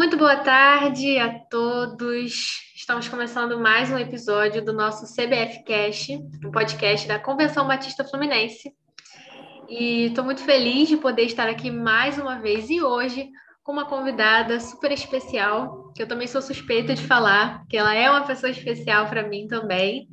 Muito boa tarde a todos. Estamos começando mais um episódio do nosso CBF Cast, um podcast da Convenção Batista Fluminense. E estou muito feliz de poder estar aqui mais uma vez e hoje com uma convidada super especial, que eu também sou suspeita de falar, que ela é uma pessoa especial para mim também.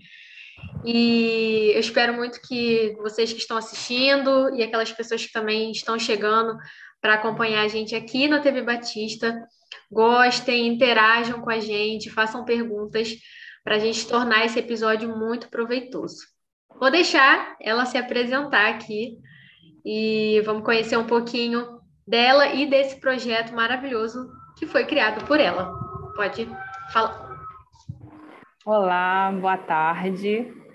E eu espero muito que vocês que estão assistindo e aquelas pessoas que também estão chegando para acompanhar a gente aqui na TV Batista gostem, interajam com a gente, façam perguntas para a gente tornar esse episódio muito proveitoso. Vou deixar ela se apresentar aqui e vamos conhecer um pouquinho dela e desse projeto maravilhoso que foi criado por ela. Pode falar. Olá, boa tarde.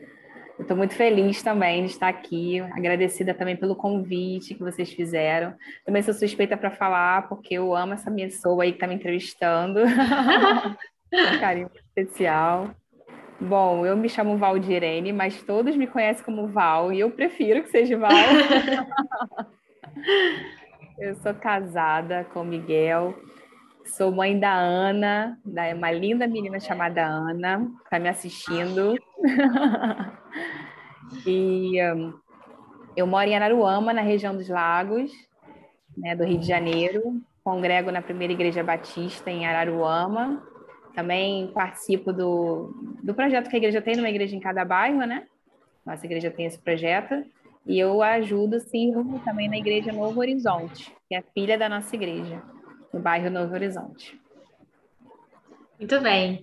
Estou muito feliz também de estar aqui, agradecida também pelo convite que vocês fizeram. Também sou suspeita para falar, porque eu amo essa pessoa aí que está me entrevistando. um carinho especial. Bom, eu me chamo Valdirene, mas todos me conhecem como Val, e eu prefiro que seja Val. eu sou casada com Miguel, sou mãe da Ana, da uma linda menina chamada Ana, está me assistindo. e um, eu moro em Araruama, na região dos Lagos, né, do Rio de Janeiro. Congrego na primeira igreja batista em Araruama. Também participo do, do projeto que a igreja tem, numa igreja em cada bairro, né? Nossa igreja tem esse projeto. E eu ajudo, sirvo também na igreja Novo Horizonte, que é filha da nossa igreja, no bairro Novo Horizonte. Muito bem.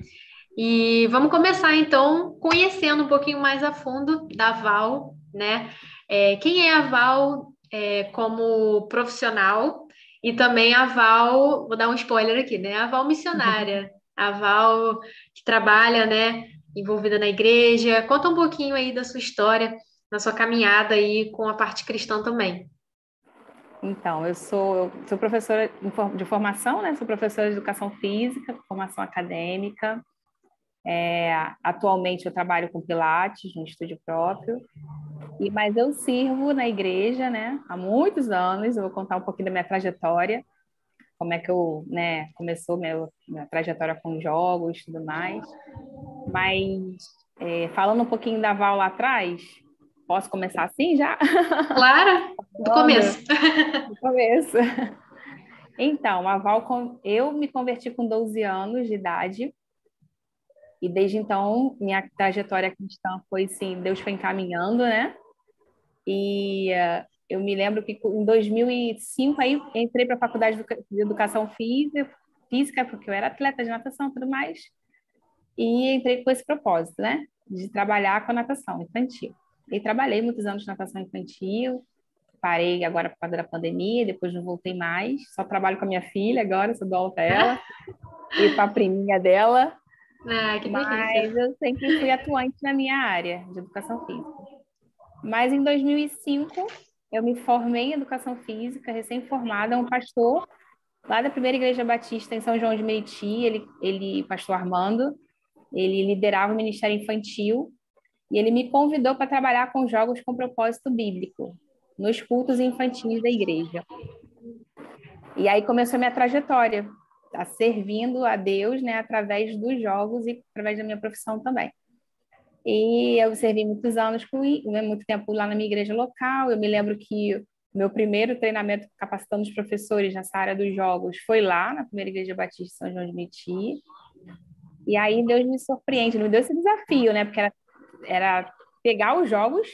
E vamos começar então conhecendo um pouquinho mais a fundo da Val, né? É, quem é a Val é, como profissional e também a Val, vou dar um spoiler aqui, né? A Val missionária, a Val que trabalha, né? Envolvida na igreja. Conta um pouquinho aí da sua história, na sua caminhada aí com a parte cristã também. Então, eu sou, eu sou professora de formação, né? Sou professora de educação física, formação acadêmica. É, atualmente eu trabalho com Pilates no estúdio próprio, e mas eu sirvo na igreja, né? Há muitos anos. Eu vou contar um pouquinho da minha trajetória, como é que eu, né? Começou minha, minha trajetória com jogos, e tudo mais. Mas é, falando um pouquinho da Val lá atrás, posso começar assim já? Claro, do começo. Do começo. Então, a Val, eu me converti com 12 anos de idade e desde então, minha trajetória cristã foi assim, Deus foi encaminhando, né? E uh, eu me lembro que em 2005 aí entrei para a faculdade de educação física, física, porque eu era atleta de natação e tudo mais. E entrei com esse propósito, né? De trabalhar com a natação infantil. E trabalhei muitos anos de natação infantil, parei agora por causa da pandemia, depois não voltei mais. Só trabalho com a minha filha agora, sou do aula para ela e com a priminha dela. Ah, que Mas eu sempre fui atuante na minha área de educação física. Mas em 2005, eu me formei em educação física, recém-formada, um pastor lá da primeira igreja batista em São João de Meriti, ele, ele pastor Armando, ele liderava o ministério infantil e ele me convidou para trabalhar com jogos com propósito bíblico nos cultos infantis da igreja. E aí começou a minha trajetória a servindo a Deus, né, através dos jogos e através da minha profissão também. E eu servi muitos anos, né, muito tempo lá na minha igreja local. Eu me lembro que meu primeiro treinamento capacitando os professores nessa área dos jogos foi lá na primeira igreja batista São João de Meti. E aí Deus me surpreende, me deu esse desafio, né? Porque era, era pegar os jogos,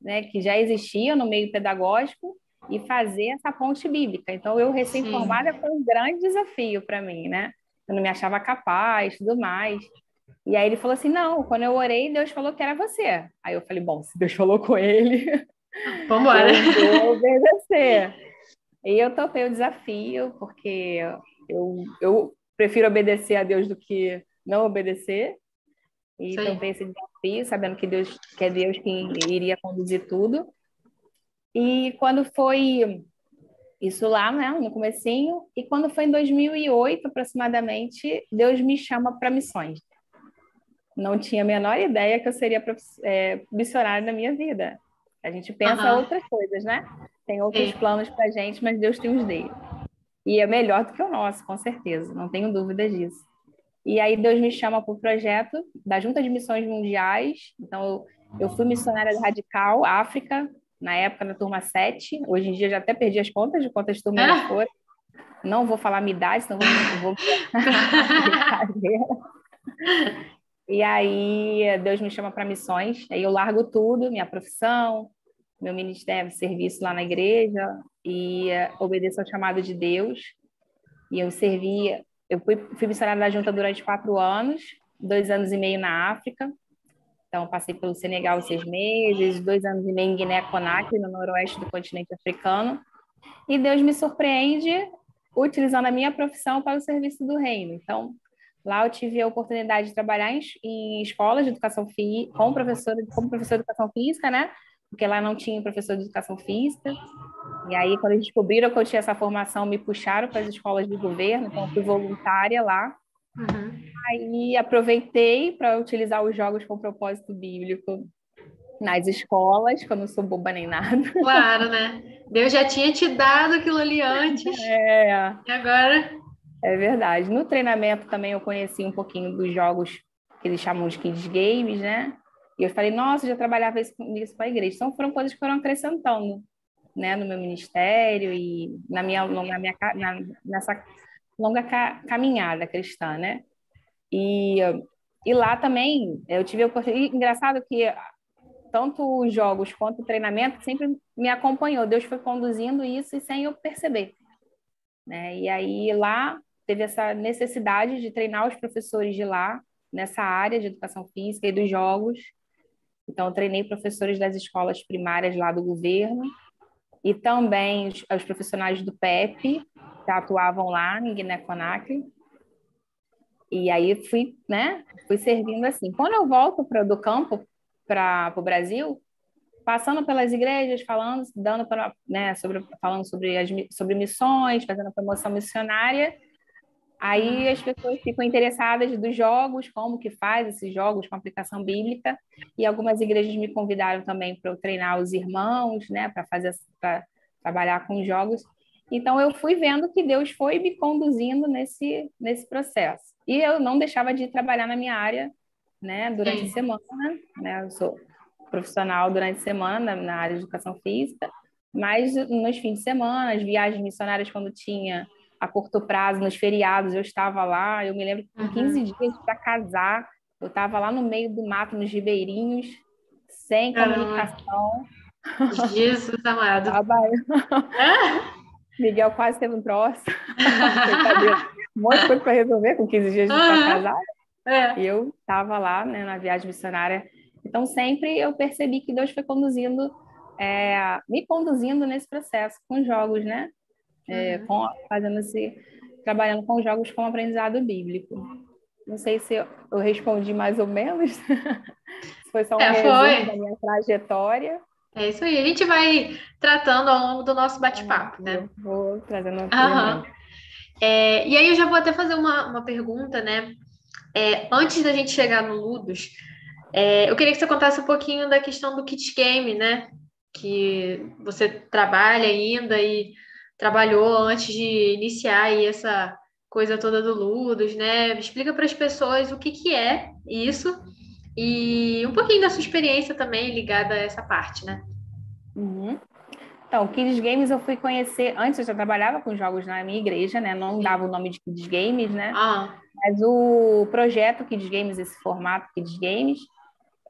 né, que já existiam no meio pedagógico e fazer essa ponte bíblica. Então, eu recém-formada foi um grande desafio para mim, né? Eu não me achava capaz, tudo mais. E aí ele falou assim: não, quando eu orei, Deus falou que era você. Aí eu falei: bom, se Deus falou com ele, vamos embora. Eu obedecer. E eu topei o desafio, porque eu, eu prefiro obedecer a Deus do que não obedecer. E Sim. topei esse desafio, sabendo que Deus que é Deus que iria conduzir tudo. E quando foi isso lá, né, no comecinho, e quando foi em 2008 aproximadamente, Deus me chama para missões. Não tinha a menor ideia que eu seria é, missionária na minha vida. A gente pensa uhum. outras coisas, né? Tem outros Sim. planos para gente, mas Deus tem os dele. E é melhor do que o nosso, com certeza, não tenho dúvida disso. E aí Deus me chama para o projeto da Junta de Missões Mundiais. Então, eu, eu fui missionária radical, África, na época da turma 7. Hoje em dia já até perdi as contas de quantas turmas ah. foram. Não vou falar minha idade, senão vou... vou... e aí Deus me chama para missões. Aí eu largo tudo, minha profissão, meu ministério, serviço lá na igreja e uh, obedeço ao chamado de Deus. E eu servi, eu fui, fui missionária da junta durante quatro anos, dois anos e meio na África. Então, passei pelo Senegal seis meses, dois anos e meio em Guiné-Conakry, no noroeste do continente africano. E Deus me surpreende utilizando a minha profissão para o serviço do reino. Então, lá eu tive a oportunidade de trabalhar em, em escolas de educação física, como professora, como professora de educação física, né? porque lá não tinha professor de educação física. E aí, quando eles descobriram que eu tinha essa formação, me puxaram para as escolas de governo, então eu fui voluntária lá. Uhum. Aí aproveitei para utilizar os jogos com propósito bíblico nas escolas, que eu não sou boba nem nada. Claro, né? Deus já tinha te dado aquilo ali antes. É. E agora? É verdade. No treinamento também eu conheci um pouquinho dos jogos que eles chamam de kids games, né? E eu falei, nossa, já trabalhava isso, isso com a igreja. Então, foram coisas que foram acrescentando, né, no meu ministério e na minha, na minha na, nessa longa ca, caminhada cristã, né? E, e lá também eu tive a oportunidade. Engraçado que tanto os jogos quanto o treinamento sempre me acompanhou. Deus foi conduzindo isso e sem eu perceber. Né? E aí lá teve essa necessidade de treinar os professores de lá nessa área de educação física e dos jogos. Então, treinei professores das escolas primárias lá do governo e também os, profissionais do PEP, que atuavam lá em Guiné-Conakry. E aí fui, né, fui servindo assim. Quando eu volto para do campo para o Brasil, passando pelas igrejas, falando, dando para, né, sobre, falando sobre as sobre missões, fazendo promoção missionária, Aí as pessoas ficam interessadas dos jogos, como que faz esses jogos com aplicação bíblica, e algumas igrejas me convidaram também para eu treinar os irmãos, né, para fazer para trabalhar com jogos. Então eu fui vendo que Deus foi me conduzindo nesse nesse processo. E eu não deixava de trabalhar na minha área, né, durante a semana, né? Eu sou profissional durante a semana na área de educação física, mas nos fins de semana, as viagens missionárias quando tinha a curto prazo, nos feriados, eu estava lá, eu me lembro que com 15 uhum. dias para casar, eu estava lá no meio do mato, nos ribeirinhos, sem comunicação. Jesus amado. Miguel quase teve um troço. um monte de coisa para resolver com 15 dias de casar. É. Eu estava lá né, na viagem missionária. Então, sempre eu percebi que Deus foi conduzindo, é, me conduzindo nesse processo com jogos, né? É, uhum. com, fazendo esse, trabalhando com jogos com aprendizado bíblico. Não sei se eu, eu respondi mais ou menos, se foi só um é, resumo da minha trajetória. É isso aí, a gente vai tratando ao longo do nosso bate-papo, né? Vou trazendo uma uhum. é, E aí eu já vou até fazer uma, uma pergunta, né? É, antes da gente chegar no Ludus, é, eu queria que você contasse um pouquinho da questão do kit game, né? Que você trabalha ainda e trabalhou antes de iniciar aí essa coisa toda do Ludus, né? Explica para as pessoas o que, que é isso e um pouquinho da sua experiência também ligada a essa parte, né? Uhum. Então, Kids Games eu fui conhecer, antes eu já trabalhava com jogos na minha igreja, né? Não dava o nome de Kids Games, né? Ah. Mas o projeto Kids Games, esse formato Kids Games,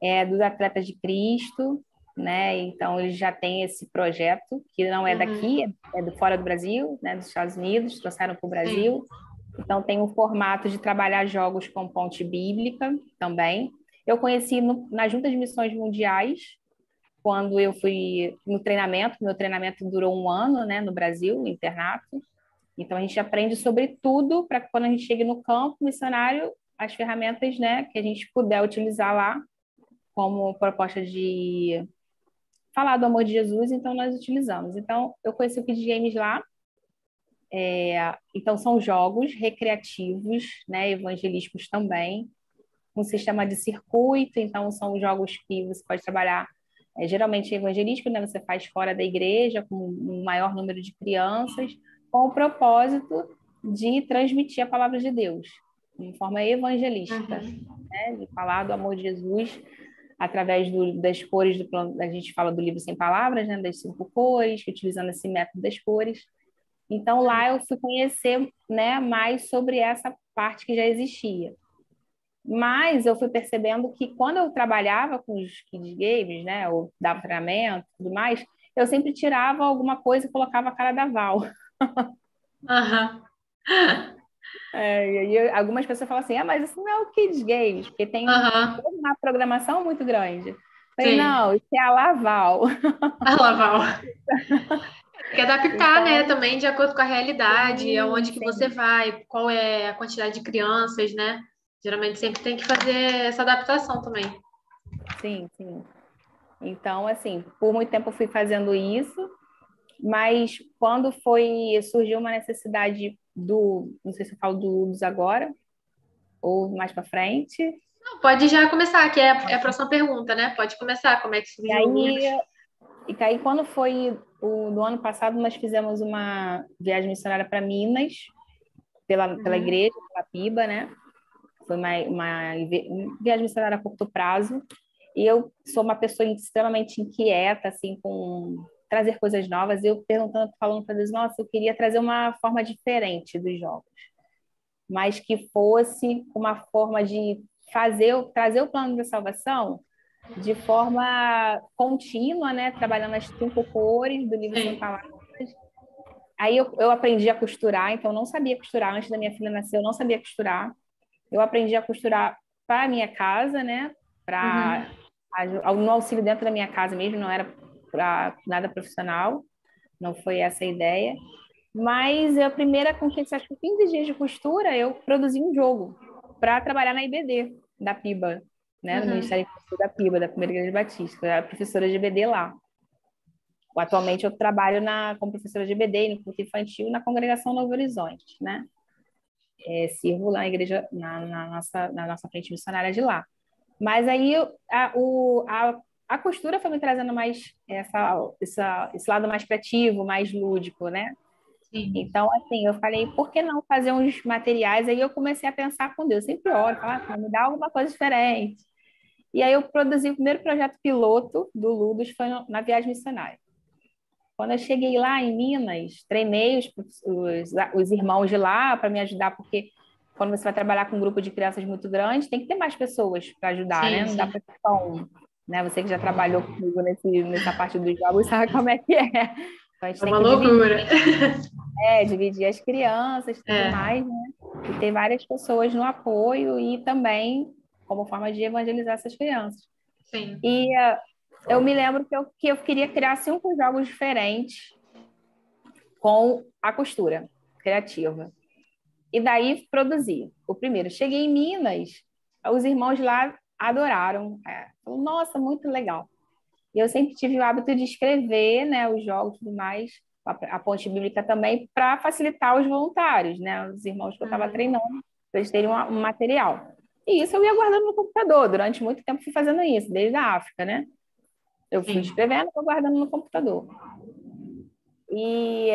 é dos atletas de Cristo, né? Então eles já têm esse projeto que não é uhum. daqui, é do fora do Brasil, né? Dos Estados Unidos, trouxeram para o Brasil. Sim. Então tem um formato de trabalhar jogos com ponte bíblica também. Eu conheci no, na Junta de Missões Mundiais quando eu fui no treinamento. Meu treinamento durou um ano, né? No Brasil, no internato. Então a gente aprende sobre tudo para que quando a gente chegue no campo missionário as ferramentas, né? Que a gente puder utilizar lá como proposta de falar do amor de Jesus, então nós utilizamos. Então, eu conheci o Kid Games lá. É, então, são jogos recreativos, né, evangelísticos também, um sistema de circuito. Então, são jogos que você pode trabalhar, é, geralmente evangelístico, né, você faz fora da igreja, com um maior número de crianças, com o propósito de transmitir a palavra de Deus, de forma evangelística, uhum. né? de falar do amor de Jesus através do, das cores do a gente fala do livro sem palavras, né, das cinco cores, utilizando esse método das cores. Então lá eu fui conhecer, né, mais sobre essa parte que já existia. Mas eu fui percebendo que quando eu trabalhava com os kids games, né, ou dava treinamento e tudo mais, eu sempre tirava alguma coisa e colocava a cara da Val. Aham. É, e aí algumas pessoas falam assim, ah, mas isso não é o Kids Games, porque tem uhum. uma programação muito grande. Falei, não, isso é a Laval. A Laval. Quer adaptar, né, então, né, também de acordo com a realidade, sim, aonde que sim. você vai, qual é a quantidade de crianças, né? Geralmente sempre tem que fazer essa adaptação também. Sim, sim. Então, assim, por muito tempo eu fui fazendo isso, mas quando foi surgiu uma necessidade do, não sei se eu falo do Ludus agora ou mais para frente. Não, pode já começar, que é, é a próxima pergunta, né? Pode começar, como é que surgiu? E aí, e aí quando foi o do ano passado, nós fizemos uma viagem missionária para Minas pela, uhum. pela igreja, pela PIBA, né? Foi uma, uma viagem missionária a curto prazo. E eu sou uma pessoa extremamente inquieta, assim, com trazer coisas novas. Eu perguntando, falando para Deus, nossa, eu queria trazer uma forma diferente dos jogos, mas que fosse uma forma de fazer, trazer o plano da salvação de forma contínua, né? Trabalhando as cinco cores do livro Sem Palavras. Aí eu, eu aprendi a costurar, então eu não sabia costurar antes da minha filha nascer, eu não sabia costurar. Eu aprendi a costurar para a minha casa, né? Para uhum. no auxílio dentro da minha casa mesmo, não era para nada profissional, não foi essa a ideia. Mas a primeira conquista, acho que 15 dias de costura, eu produzi um jogo para trabalhar na IBD da PIBA, né, no uhum. Ministério da PIBA, da Primeira Igreja Batista, eu era professora de IBD lá. Atualmente eu trabalho na, como professora de IBD no culto infantil na congregação Novo Horizonte, né? É, sirvo lá na igreja, na, na, nossa, na nossa frente missionária de lá. Mas aí a, o, a a costura foi me trazendo mais essa, essa, esse lado mais criativo, mais lúdico, né? Sim. Então, assim, eu falei, por que não fazer uns materiais? Aí eu comecei a pensar com Deus, sempre oro, falar, ah, me dá alguma coisa diferente. E aí eu produzi o primeiro projeto piloto do Ludos, foi na viagem missionária. Quando eu cheguei lá em Minas, treinei os, os, os irmãos de lá para me ajudar, porque quando você vai trabalhar com um grupo de crianças muito grande, tem que ter mais pessoas para ajudar, sim, né? Não sim. dá para só um né? Você que já trabalhou comigo nesse, nessa parte dos jogos sabe como é que é. Então, é uma loucura. Dividir, é, dividir as crianças e tudo é. mais, né? E ter várias pessoas no apoio e também como forma de evangelizar essas crianças. Sim. E uh, eu me lembro que eu, que eu queria criar cinco jogos diferentes com a costura criativa. E daí produzi. O primeiro, cheguei em Minas, os irmãos lá adoraram. É, Nossa, muito legal. E eu sempre tive o hábito de escrever né, os jogos e tudo mais, a, ponte bíblica também, para facilitar os voluntários, né, os irmãos que eu estava uhum. treinando, para eles terem um, um material. E isso eu ia guardando no computador. Durante muito tempo fui fazendo isso, desde a África, né? Eu fui Sim. escrevendo, fui guardando no computador. E,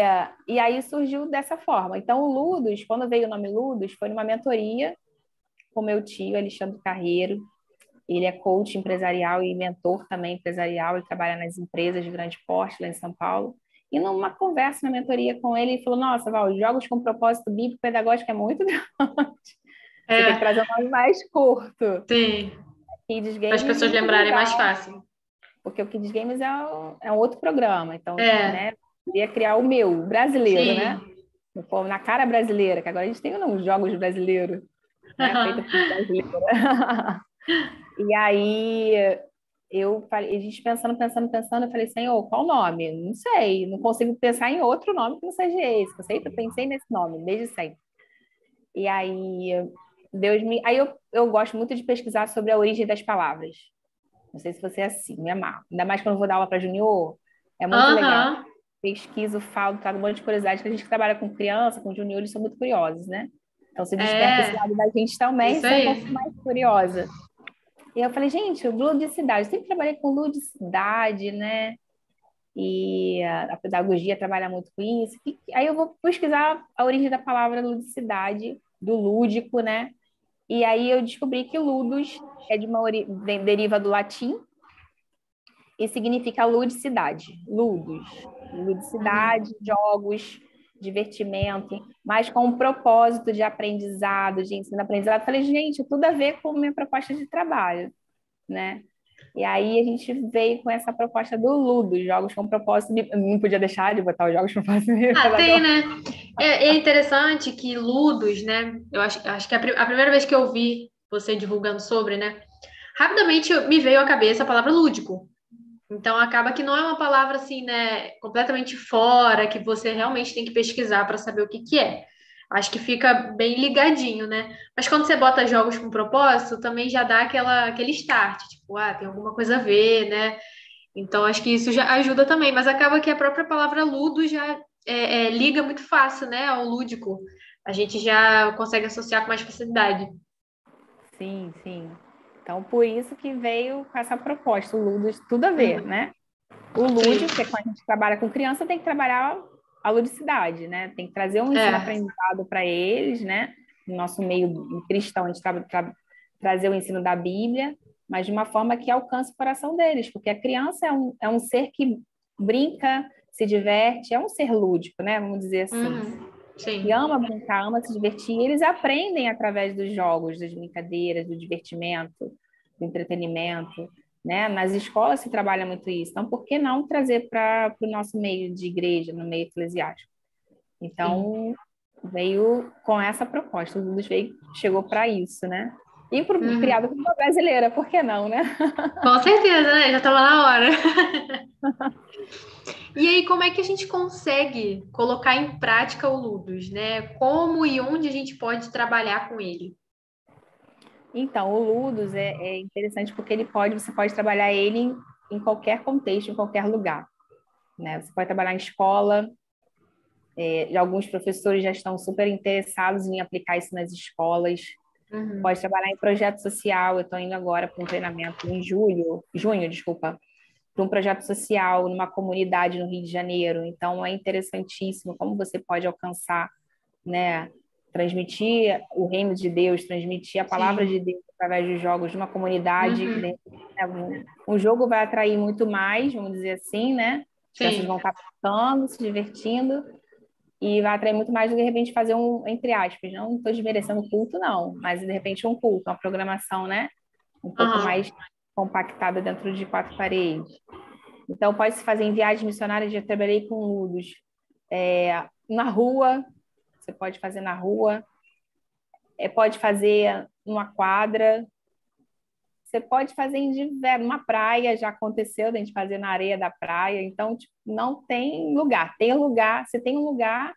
e aí surgiu dessa forma. Então, o Ludos, quando veio o nome Ludos, foi numa mentoria com meu tio, Alexandre Carreiro, ele é coach empresarial e mentor também empresarial, ele trabalha nas empresas de grande porte lá em São Paulo. E numa conversa na mentoria com ele, ele falou: Nossa, Val, jogos com propósito bíblico pedagógico é muito grande. É. Você tem que trazer um nome mais curto. Sim. Para as pessoas lembrarem mais fácil. Porque o Kids Games é um, é um outro programa. Então, é. né, eu queria criar o meu, o brasileiro, Sim. né? Na cara brasileira, que agora a gente tem uns jogos brasileiros, né? Uhum. Feito por brasileira. E aí eu falei, a gente pensando, pensando, pensando, eu falei, Senhor, qual nome? Não sei, não consigo pensar em outro nome que não seja esse. Eu sempre pensei nesse nome, desde sempre. E aí Deus me. Aí eu, eu gosto muito de pesquisar sobre a origem das palavras. Não sei se você é assim, me amar. Ainda mais quando eu vou dar aula para junior. É muito uhum. legal. Pesquiso, falo, trago um monte de curiosidade, que a gente que trabalha com criança, com junior, eles são muito curiosos, né? Então, se desperta é. esse lado da gente também, Isso é um pouco mais curiosa. E eu falei, gente, ludicidade, eu sempre trabalhei com ludicidade, né? e a, pedagogia trabalha muito com isso. E, aí eu vou pesquisar a origem da palavra ludicidade, do lúdico, né? E aí eu descobri que ludus é de uma deriva do latim e significa ludicidade, ludus, ludicidade, jogos, divertimento, mas com um propósito de aprendizado, de ensino-aprendizado. Falei, gente, tudo a ver com minha proposta de trabalho, né? E aí a gente veio com essa proposta do Ludo, jogos com propósito. De... Não podia deixar de botar os jogos com propósito. De... Ah, tem, né? É, é, interessante que Ludos, né? Eu acho, acho que a, a, primeira vez que eu vi você divulgando sobre, né? Rapidamente me veio à cabeça a palavra lúdico. Então acaba que não é uma palavra assim, né? Completamente fora, que você realmente tem que pesquisar para saber o que, que é. Acho que fica bem ligadinho, né? Mas quando você bota jogos com propósito, também já dá aquela, aquele start, tipo, ah, tem alguma coisa a ver, né? Então acho que isso já ajuda também, mas acaba que a própria palavra ludo já é, é, liga muito fácil, né, ao lúdico. A gente já consegue associar com mais facilidade. Sim, sim. Então, por isso que veio com essa proposta, o Ludo, tudo a ver, uhum. né? O lúdico, que é quando a gente trabalha com criança, tem que trabalhar a ludicidade, né? Tem que trazer um ensino é. aprendizado para eles, né? No nosso meio cristão, a gente tra tra trazer o ensino da Bíblia, mas de uma forma que alcance o coração deles, porque a criança é um, é um ser que brinca, se diverte, é um ser lúdico, né? Vamos dizer assim. Uhum. Sim. Ama brincar, ama se divertir. E eles aprendem através dos jogos, das brincadeiras, do divertimento, do entretenimento. Né? Nas escolas se trabalha muito isso. Então, por que não trazer para o nosso meio de igreja, no meio eclesiástico? Então, Sim. veio com essa proposta. O Luz veio, chegou para isso, né? E pro, uhum. criado por uma brasileira, por que não, né? Com certeza, né? Já estava na hora. e aí, como é que a gente consegue colocar em prática o Ludus, né? Como e onde a gente pode trabalhar com ele? Então, o Ludus é, é interessante porque ele pode, você pode trabalhar ele em, em, qualquer contexto, em qualquer lugar. Né? Você pode trabalhar em escola, é, alguns professores já estão super interessados em aplicar isso nas escolas. Uhum. Pode trabalhar em projeto social. Eu estou indo agora para um treinamento em julho, junho, desculpa, para um projeto social numa comunidade no Rio de Janeiro. Então, é interessantíssimo como você pode alcançar, né, transmitir o reino de Deus, transmitir a palavra Sim. de Deus através dos jogos de uma comunidade. Uhum. Né? Um jogo vai atrair muito mais, vamos dizer assim, né? As pessoas vão estar passando, se divertindo, e vai atrair muito mais do que, de repente, fazer um, entre aspas, não estou desmerecendo culto, não, mas, de repente, um culto, uma programação, né? Um pouco mais compactada dentro de quatro paredes. Então, pode-se fazer em viagens missionárias, já trabalhei com ludos, é, na rua, você pode fazer na rua, é, pode fazer numa quadra, você pode fazer em diversos, numa praia, já aconteceu a gente fazer na areia da praia, então tipo, não tem lugar, tem lugar, você tem um lugar,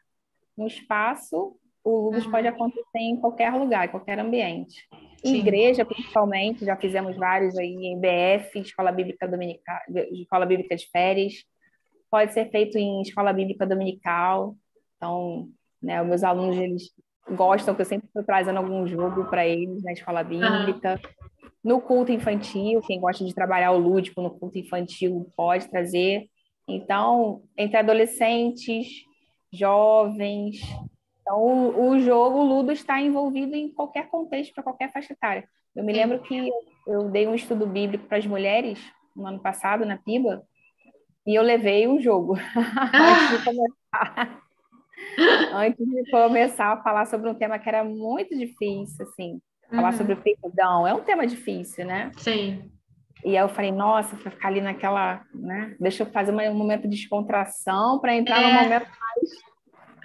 um espaço, o Lubos uhum. pode acontecer em qualquer lugar, em qualquer ambiente. Sim. Igreja, principalmente, já fizemos vários aí em BF, Escola Bíblica Dominical, Escola Bíblica de Férias, pode ser feito em Escola Bíblica Dominical, então né? Os meus alunos eles gostam que eu sempre estou trazendo algum jogo para eles na escola bíblica. No culto infantil, quem gosta de trabalhar o lúdico no culto infantil pode trazer. Então, entre adolescentes, jovens. Então, o, o jogo, o ludo, está envolvido em qualquer contexto, para qualquer faixa etária. Eu me lembro que eu dei um estudo bíblico para as mulheres no ano passado, na PIBA, e eu levei um jogo antes de começar antes de começar a falar sobre um tema que era muito difícil, assim, falar uhum. sobre o perdão. É um tema difícil, né? Sim. E aí eu falei, nossa, para ficar ali naquela, né? Deixa eu fazer um momento de descontração para entrar é. no momento mais.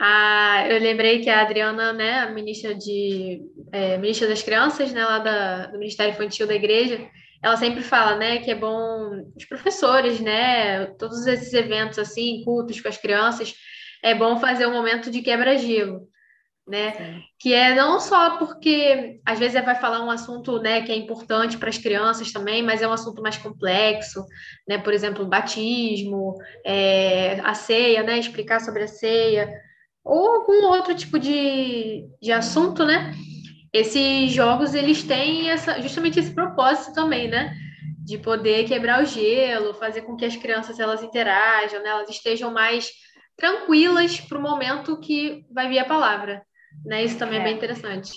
Ah, eu lembrei que a Adriana, né, a ministra de é, ministra das crianças, né, lá da, do Ministério Infantil da Igreja, ela sempre fala, né, que é bom os professores, né, todos esses eventos assim, cultos com as crianças, é bom fazer um momento de quebra-gelo, né? Sim. Que é não só porque às vezes vai falar um assunto, né, que é importante para as crianças também, mas é um assunto mais complexo, né? Por exemplo, batismo, é, a ceia, né? Explicar sobre a ceia ou algum outro tipo de, de assunto, né? Esses jogos eles têm essa, justamente esse propósito também, né? de poder quebrar o gelo, fazer com que as crianças elas interajam, né? Elas estejam mais tranquilas para o momento que vai vir a palavra, né? Isso também é, é bem interessante.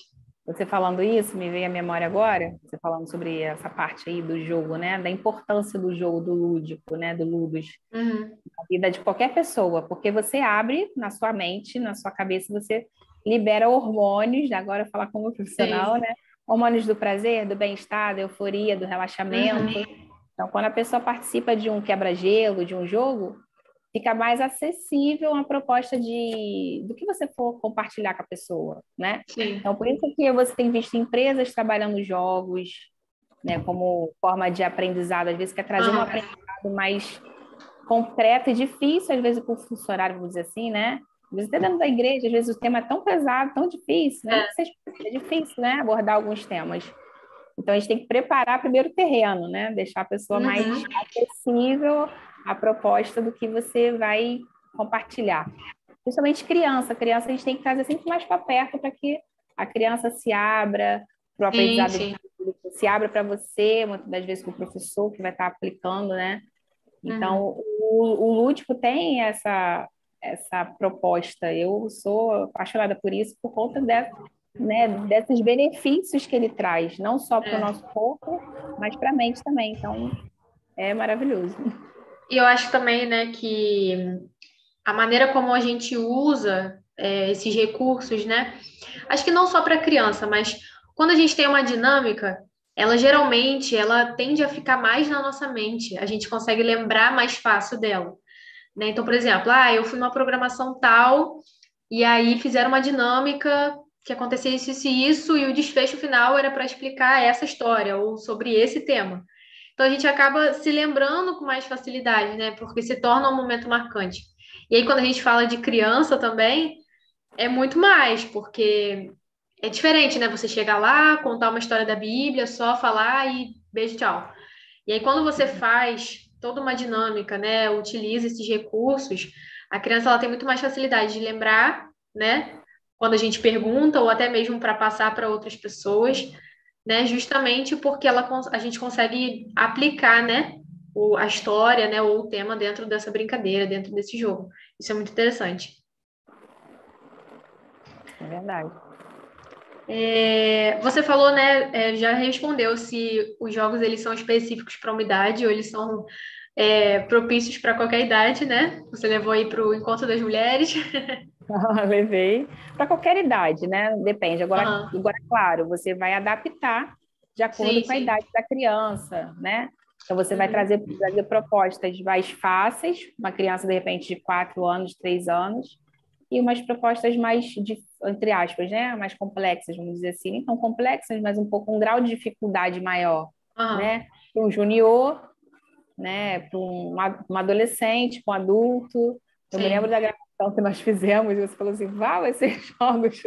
Você falando isso, me veio à memória agora, você falando sobre essa parte aí do jogo, né? Da importância do jogo, do lúdico, né? Do ludus, uhum. na vida de qualquer pessoa, porque você abre na sua mente, na sua cabeça, você libera hormônios, agora falar como profissional, Sim. né? Hormônios do prazer, do bem-estar, da euforia, do relaxamento. Uhum. Então, quando a pessoa participa de um quebra-gelo, de um jogo, fica mais acessível uma proposta de do que você for compartilhar com a pessoa, né? Sim. Então, por isso que você tem visto empresas trabalhando jogos, né, como forma de aprendizado, às vezes quer trazer ah. um aprendizado mais concreto e difícil, às vezes, para o funcionário, vamos dizer assim, né? Às vezes, até dentro da igreja, às vezes o tema é tão pesado, tão difícil, né? É, é difícil, né? Abordar alguns temas. Então, a gente tem que preparar primeiro o terreno, né? Deixar a pessoa uhum. mais acessível à proposta do que você vai compartilhar. Principalmente criança. Criança a gente tem que trazer sempre mais para perto para que a criança se abra para o aprendizado, sim, sim. se abra para você, muitas das vezes para o professor que vai estar tá aplicando, né? Então, uhum. o, o lúdico tem essa, essa proposta. Eu sou apaixonada por isso por conta de, né, desses benefícios que ele traz, não só para o é. nosso corpo, mas para a mente também. Então, é maravilhoso. E eu acho também, né, que a maneira como a gente usa é, esses recursos, né, acho que não só para criança, mas quando a gente tem uma dinâmica, ela geralmente ela tende a ficar mais na nossa mente. A gente consegue lembrar mais fácil dela. Né? Então, por exemplo, ah, eu fui numa programação tal e aí fizeram uma dinâmica que acontecia isso, isso e isso, e o desfecho final era para explicar essa história ou sobre esse tema. Então a gente acaba se lembrando com mais facilidade, né? Porque se torna um momento marcante. E aí, quando a gente fala de criança também, é muito mais, porque é diferente, né? Você chegar lá, contar uma história da Bíblia, só falar e beijo, tchau. E aí, quando você faz toda uma dinâmica, né? Utiliza esses recursos, a criança ela tem muito mais facilidade de lembrar, né? quando a gente pergunta, ou até mesmo para passar para outras pessoas, né? Justamente porque ela, a gente consegue aplicar, né? O, a história, né? Ou o tema dentro dessa brincadeira, dentro desse jogo. Isso é muito interessante. É verdade. É, você falou, né? É, já respondeu se os jogos eles são específicos para uma idade ou eles são é, propícios para qualquer idade, né? Você levou aí para o encontro das mulheres. Levei. Para qualquer idade, né? Depende. Agora, uhum. agora, claro, você vai adaptar de acordo sim, com a sim. idade da criança, né? Então, você vai uhum. trazer, trazer propostas mais fáceis, uma criança, de repente, de 4 anos, 3 anos, e umas propostas mais, de, entre aspas, né? Mais complexas, vamos dizer assim. Então, complexas, mas um pouco um grau de dificuldade maior, uhum. né? Para um junior, né? Para um, uma adolescente, para um adulto. Eu Sim. me lembro da gravação que nós fizemos, você falou assim, vá, vai ser jogos.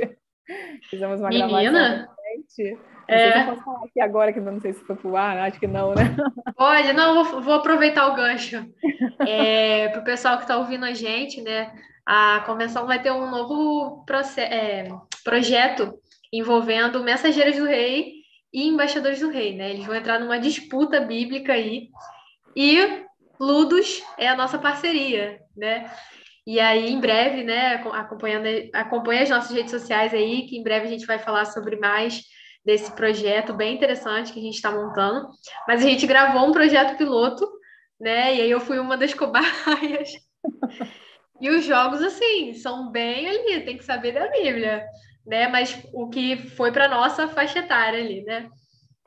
Fizemos uma Menina. gravação recente. É. Se eu posso falar aqui agora, que não sei se foi pro ar, acho que não, né? Pode, não, vou, vou aproveitar o gancho. É, para o pessoal que está ouvindo a gente, né? A convenção vai ter um novo é, projeto envolvendo mensageiros do rei e embaixadores do rei, né? Eles vão entrar numa disputa bíblica aí. E Ludus é a nossa parceria, né? E aí, em breve, né, acompanhando, acompanha as nossas redes sociais aí, que em breve a gente vai falar sobre mais desse projeto bem interessante que a gente está montando. Mas a gente gravou um projeto piloto, né? E aí eu fui uma das cobaias. e os jogos, assim, são bem ali, tem que saber da Bíblia, né? Mas o que foi para nossa faixa etária ali, né?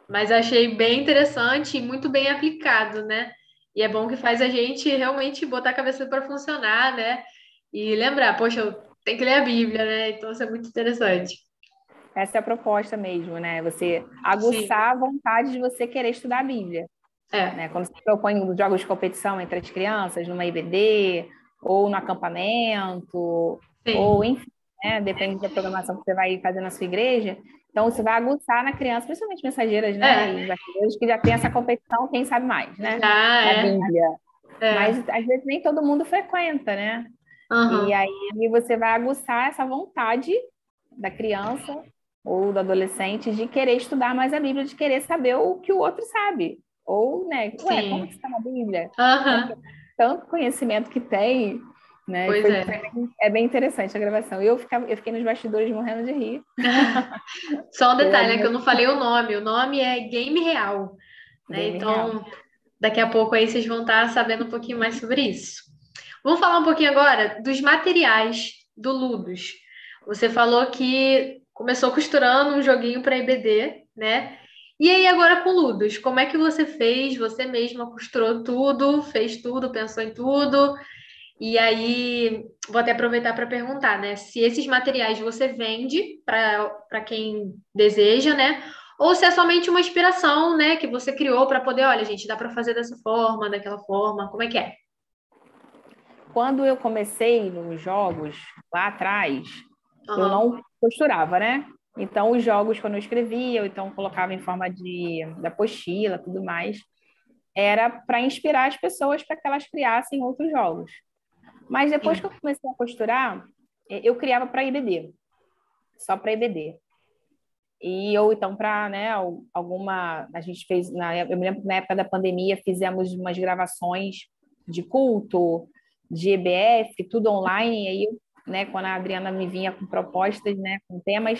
Mas achei bem interessante e muito bem aplicado, né? E é bom que faz a gente realmente botar a cabeça para funcionar, né? E lembrar, poxa, eu tenho que ler a Bíblia, né? Então isso é muito interessante. Essa é a proposta mesmo, né? Você aguçar Sim. a vontade de você querer estudar a Bíblia. É. Né? Quando você propõe jogos de competição entre as crianças, numa IBD, ou no acampamento, Sim. ou enfim, né? depende da programação que você vai fazer na sua igreja, então, você vai aguçar na criança, principalmente mensageiras, né? É. Que já tem essa competição, quem sabe mais, né? Ah, é. Bíblia. É. Mas, às vezes, nem todo mundo frequenta, né? Uhum. E aí você vai aguçar essa vontade da criança ou do adolescente de querer estudar mais a Bíblia, de querer saber o que o outro sabe. ou, né, ué, Sim. como que está na Bíblia? Aham. Tanto conhecimento que tem, né? Pois Foi- é. foi bem- é bem interessante a gravação. Eu, ficava, eu fiquei nos bastidores morrendo de rir. Só um detalhe, né, que eu não falei o nome. O nome é Game Real, né? Game Então, daqui a pouco aí vocês vão estar sabendo um pouquinho mais sobre isso. Vamos falar um pouquinho agora dos materiais do Ludus. Você falou que começou costurando um joguinho para IBD, né? E aí agora com o Ludus, como é que você fez? Você mesma costurou tudo, fez tudo, pensou em tudo? E aí, vou até aproveitar para perguntar, né? Se esses materiais você vende para quem deseja, né? Ou se é somente uma inspiração, né? Que você criou para poder, olha, gente, dá para fazer dessa forma, daquela forma, como é que é? Quando eu comecei nos jogos, lá atrás, eu Aham. não costurava, né? Então, os jogos, quando eu escrevia, ou então colocava em forma de da apostila, tudo mais, era para inspirar as pessoas para que elas criassem outros jogos. Mas depois Sim. que eu comecei a costurar, eh, eu criava para IBD, só para IBD. E ou então para, né, al- alguma, a gente fez na, eu me lembro que na época da pandemia fizemos umas gravações de culto, de EBF, tudo online, e aí né, quando a Adriana me vinha com propostas, né, com temas,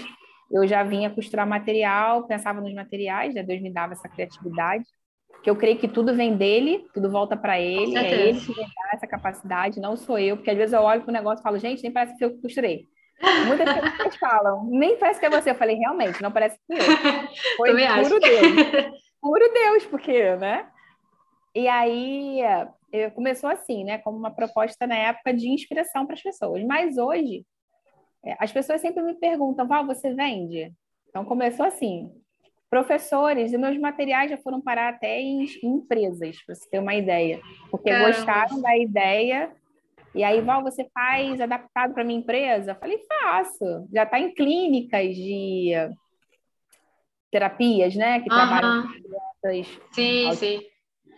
eu já vinha costurar material, pensava nos materiais, né, Deus me dava essa criatividade, que eu creio que tudo vem dele, tudo volta para ele, é ele que me dá essa capacidade, não sou eu, porque às vezes eu olho para o negócio e falo, gente, nem parece que eu que costurei. Muitas pessoas falam, nem parece que é você. Eu falei, realmente, não parece que eu. Foi Também acho. puro Deus. Puro Deus, porque, né? E aí eh, começou assim, né? Como uma proposta na época de inspiração para as pessoas. Mas hoje, eh, as pessoas sempre me perguntam, Val, você vende? Então começou assim. Professores e meus materiais já foram parar até em, em empresas, para você ter uma ideia. Porque Caramba. gostaram da ideia. E aí, Val, você faz adaptado para minha empresa? Eu falei, faço. Já está em clínicas de terapias, né? Que trabalham Aham. com crianças Sim, sim.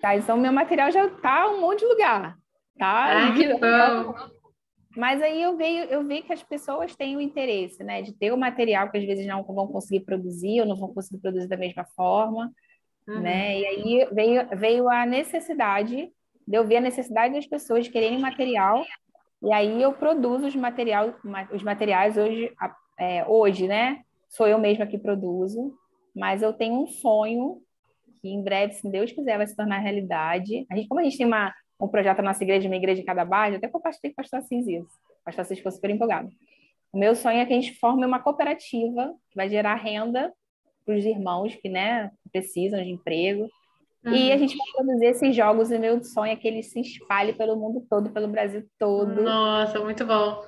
Tá, então meu material já tá em um monte de lugar, tá? Ah, que bom. Mas aí eu veio, eu vi que as pessoas têm o interesse, né, de ter o material que às vezes não vão conseguir produzir ou não vão conseguir produzir da mesma forma, Uhum. né? E aí veio, veio a necessidade de eu ver a necessidade das pessoas quererem material e aí eu produzo os material, ma- os materiais hoje, é, hoje, né? Sou eu mesma que produzo, mas eu tenho um sonho que em breve, se Deus quiser, vai se tornar realidade. A gente, como a gente tem uma, um projeto na nossa igreja, uma igreja em cada bairro, até compartilhei com o pastor Assis isso. O pastor Assis ficou super empolgado. O meu sonho é que a gente forme uma cooperativa que vai gerar renda para os irmãos que né, precisam de emprego. E Uhum. a gente vai produzir esses jogos. E meu sonho é que eles se espalhem pelo mundo todo, pelo Brasil todo. Nossa, muito bom.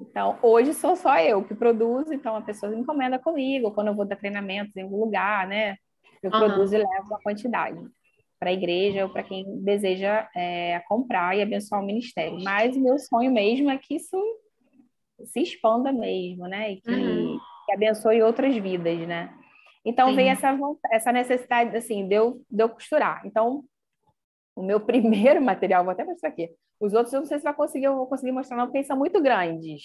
Então, hoje sou só eu que produzo, então a pessoa encomenda comigo, quando eu vou dar treinamentos em algum lugar, né? Eu Aham. produzo e levo uma quantidade para a igreja ou para quem deseja é, comprar e abençoar o ministério. Mas o meu sonho mesmo é que isso se expanda mesmo, né? E que, Uhum. que abençoe outras vidas, né? Então Sim. veio essa, essa necessidade, assim, de eu, de eu costurar. Então, o meu primeiro material, vou até mostrar aqui. Os outros eu não sei se vai conseguir, eu vou conseguir mostrar, não, porque eles são muito grandes.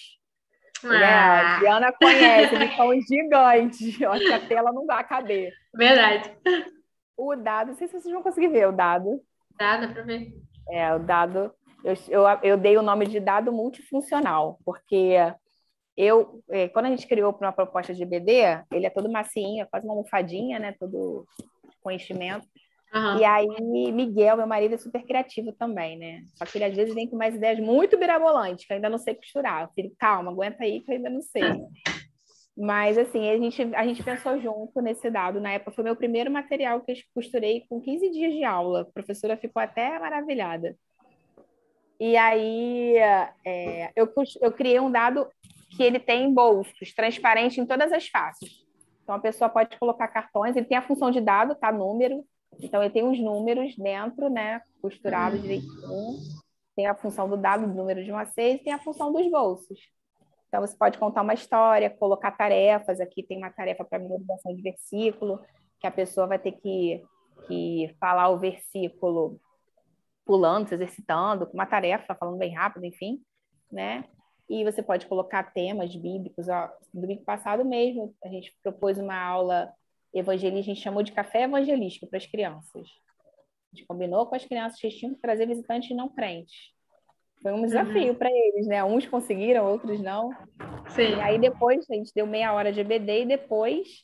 Né? A Ah, Diana conhece, eles são gigantes. Eu acho que a tela não vai caber. verdade. O dado, não sei se vocês vão conseguir ver o dado. Dá, dá pra ver. É, o dado, eu, eu, eu dei o nome de dado multifuncional, porque eu, é, quando a gente criou para uma proposta de BD, ele é todo macinho, é quase uma almofadinha, né? Todo com enchimento. Aham. E aí, Miguel, meu marido, é super criativo também, né? Só que ele às vezes vem com umas ideias muito birabolantes, que eu ainda não sei costurar. Eu falei, calma, aguenta aí que eu ainda não sei. Mas, assim, a gente, a gente pensou junto nesse dado. Na época, foi meu primeiro material que eu costurei com 15 dias de aula. A professora ficou até maravilhada. E aí, é, eu, eu criei um dado que ele tem bolsos, transparente em todas as faces. Então, a pessoa pode colocar cartões, ele tem a função de dado, tá? Número. Então, ele tem os números dentro, né? Costurado direitinho. Tem a função do dado, do número de 1 a 6, e tem a função dos bolsos. Então, você pode contar uma história, colocar tarefas. Aqui tem uma tarefa para memorização de versículo, que a pessoa vai ter que, que falar o versículo pulando, se exercitando, com uma tarefa, falando bem rápido, enfim, né? E você pode colocar temas bíblicos. Ó, domingo passado mesmo, a gente propôs uma aula evangelística, a gente chamou de café evangelístico para as crianças. A gente combinou com as crianças que tinham que trazer visitantes não crentes. Foi um desafio uhum. para eles, né? Uns conseguiram, outros não. Sim. E aí depois a gente deu meia hora de EBD e depois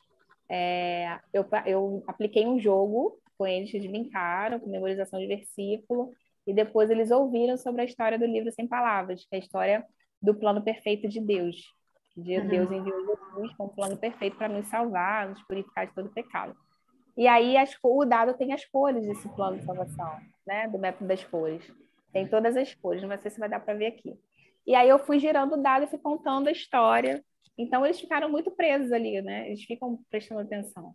é, eu, eu apliquei um jogo com eles, eles brincaram, com memorização de versículo, e depois eles ouviram sobre a história do livro Sem Palavras, que é a história do plano perfeito de Deus. De uhum. Deus enviou Jesus com um plano perfeito para nos salvar, nos purificar de todo pecado. E aí as, o dado tem as cores desse plano de salvação, né? Do método das cores. Tem todas as cores, não sei se vai dar para ver aqui. E aí eu fui girando o dado e fui contando a história. Então eles ficaram muito presos ali, né? Eles ficam prestando atenção.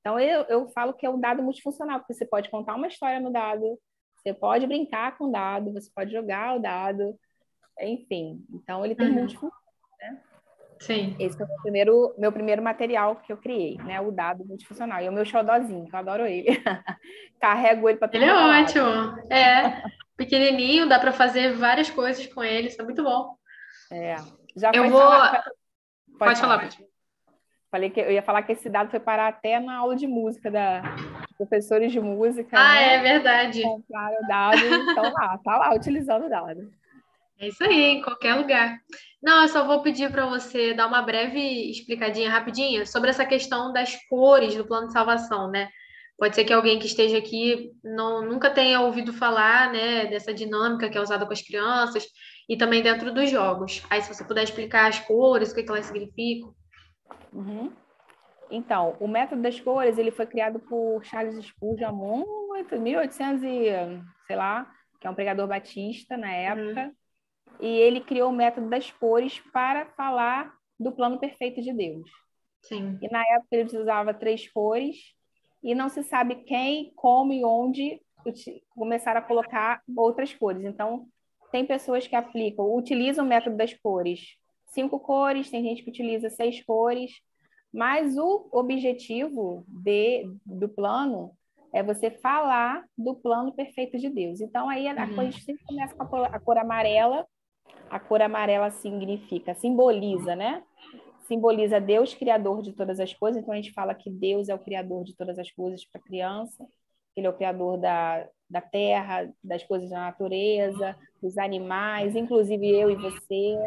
Então eu, eu falo que é um dado multifuncional, porque você pode contar uma história no dado, você pode brincar com o dado, você pode jogar o dado, enfim. Então ele tem uhum. Sim. Esse foi o meu primeiro, meu primeiro material que eu criei, né? O dado multifuncional. E o meu xodózinho, que eu adoro ele. Carrego ele para Ele é ótimo. É. Pequenininho, dá para fazer várias coisas com ele, isso é muito bom. É. Já eu vou. Falar... Pode, Pode falar, falar. Falei que eu ia falar que esse dado foi parar até na aula de música da professores de música. Ah, né? é verdade. Compraram o dado, então lá, tá lá utilizando o dado. É isso aí, em qualquer lugar. Não, eu só vou pedir para você dar uma breve explicadinha rapidinha sobre essa questão das cores do plano de salvação, né? Pode ser que alguém que esteja aqui não, nunca tenha ouvido falar, né, dessa dinâmica que é usada com as crianças e também dentro dos jogos. Aí, se você puder explicar as cores, o que, que elas significam. Uhum. Então, o método das cores ele foi criado por Charles Spurgeon muito, 1800 e sei lá, que é um pregador batista na época. Uhum e ele criou o método das cores para falar do plano perfeito de Deus. Sim. E na época ele usava três cores e não se sabe quem, como e onde começaram a colocar outras cores. Então, tem pessoas que aplicam, utilizam o método das cores, cinco cores, tem gente que utiliza seis cores, mas o objetivo de, do plano é você falar do plano perfeito de Deus. Então, aí a, uhum. coisa sempre começa com a cor, a cor amarela, a cor amarela significa, simboliza, né? Simboliza Deus, criador de todas as coisas. Então a gente fala que Deus é o criador de todas as coisas para a criança. Ele é o criador da, da terra, das coisas da natureza, dos animais, inclusive eu e você.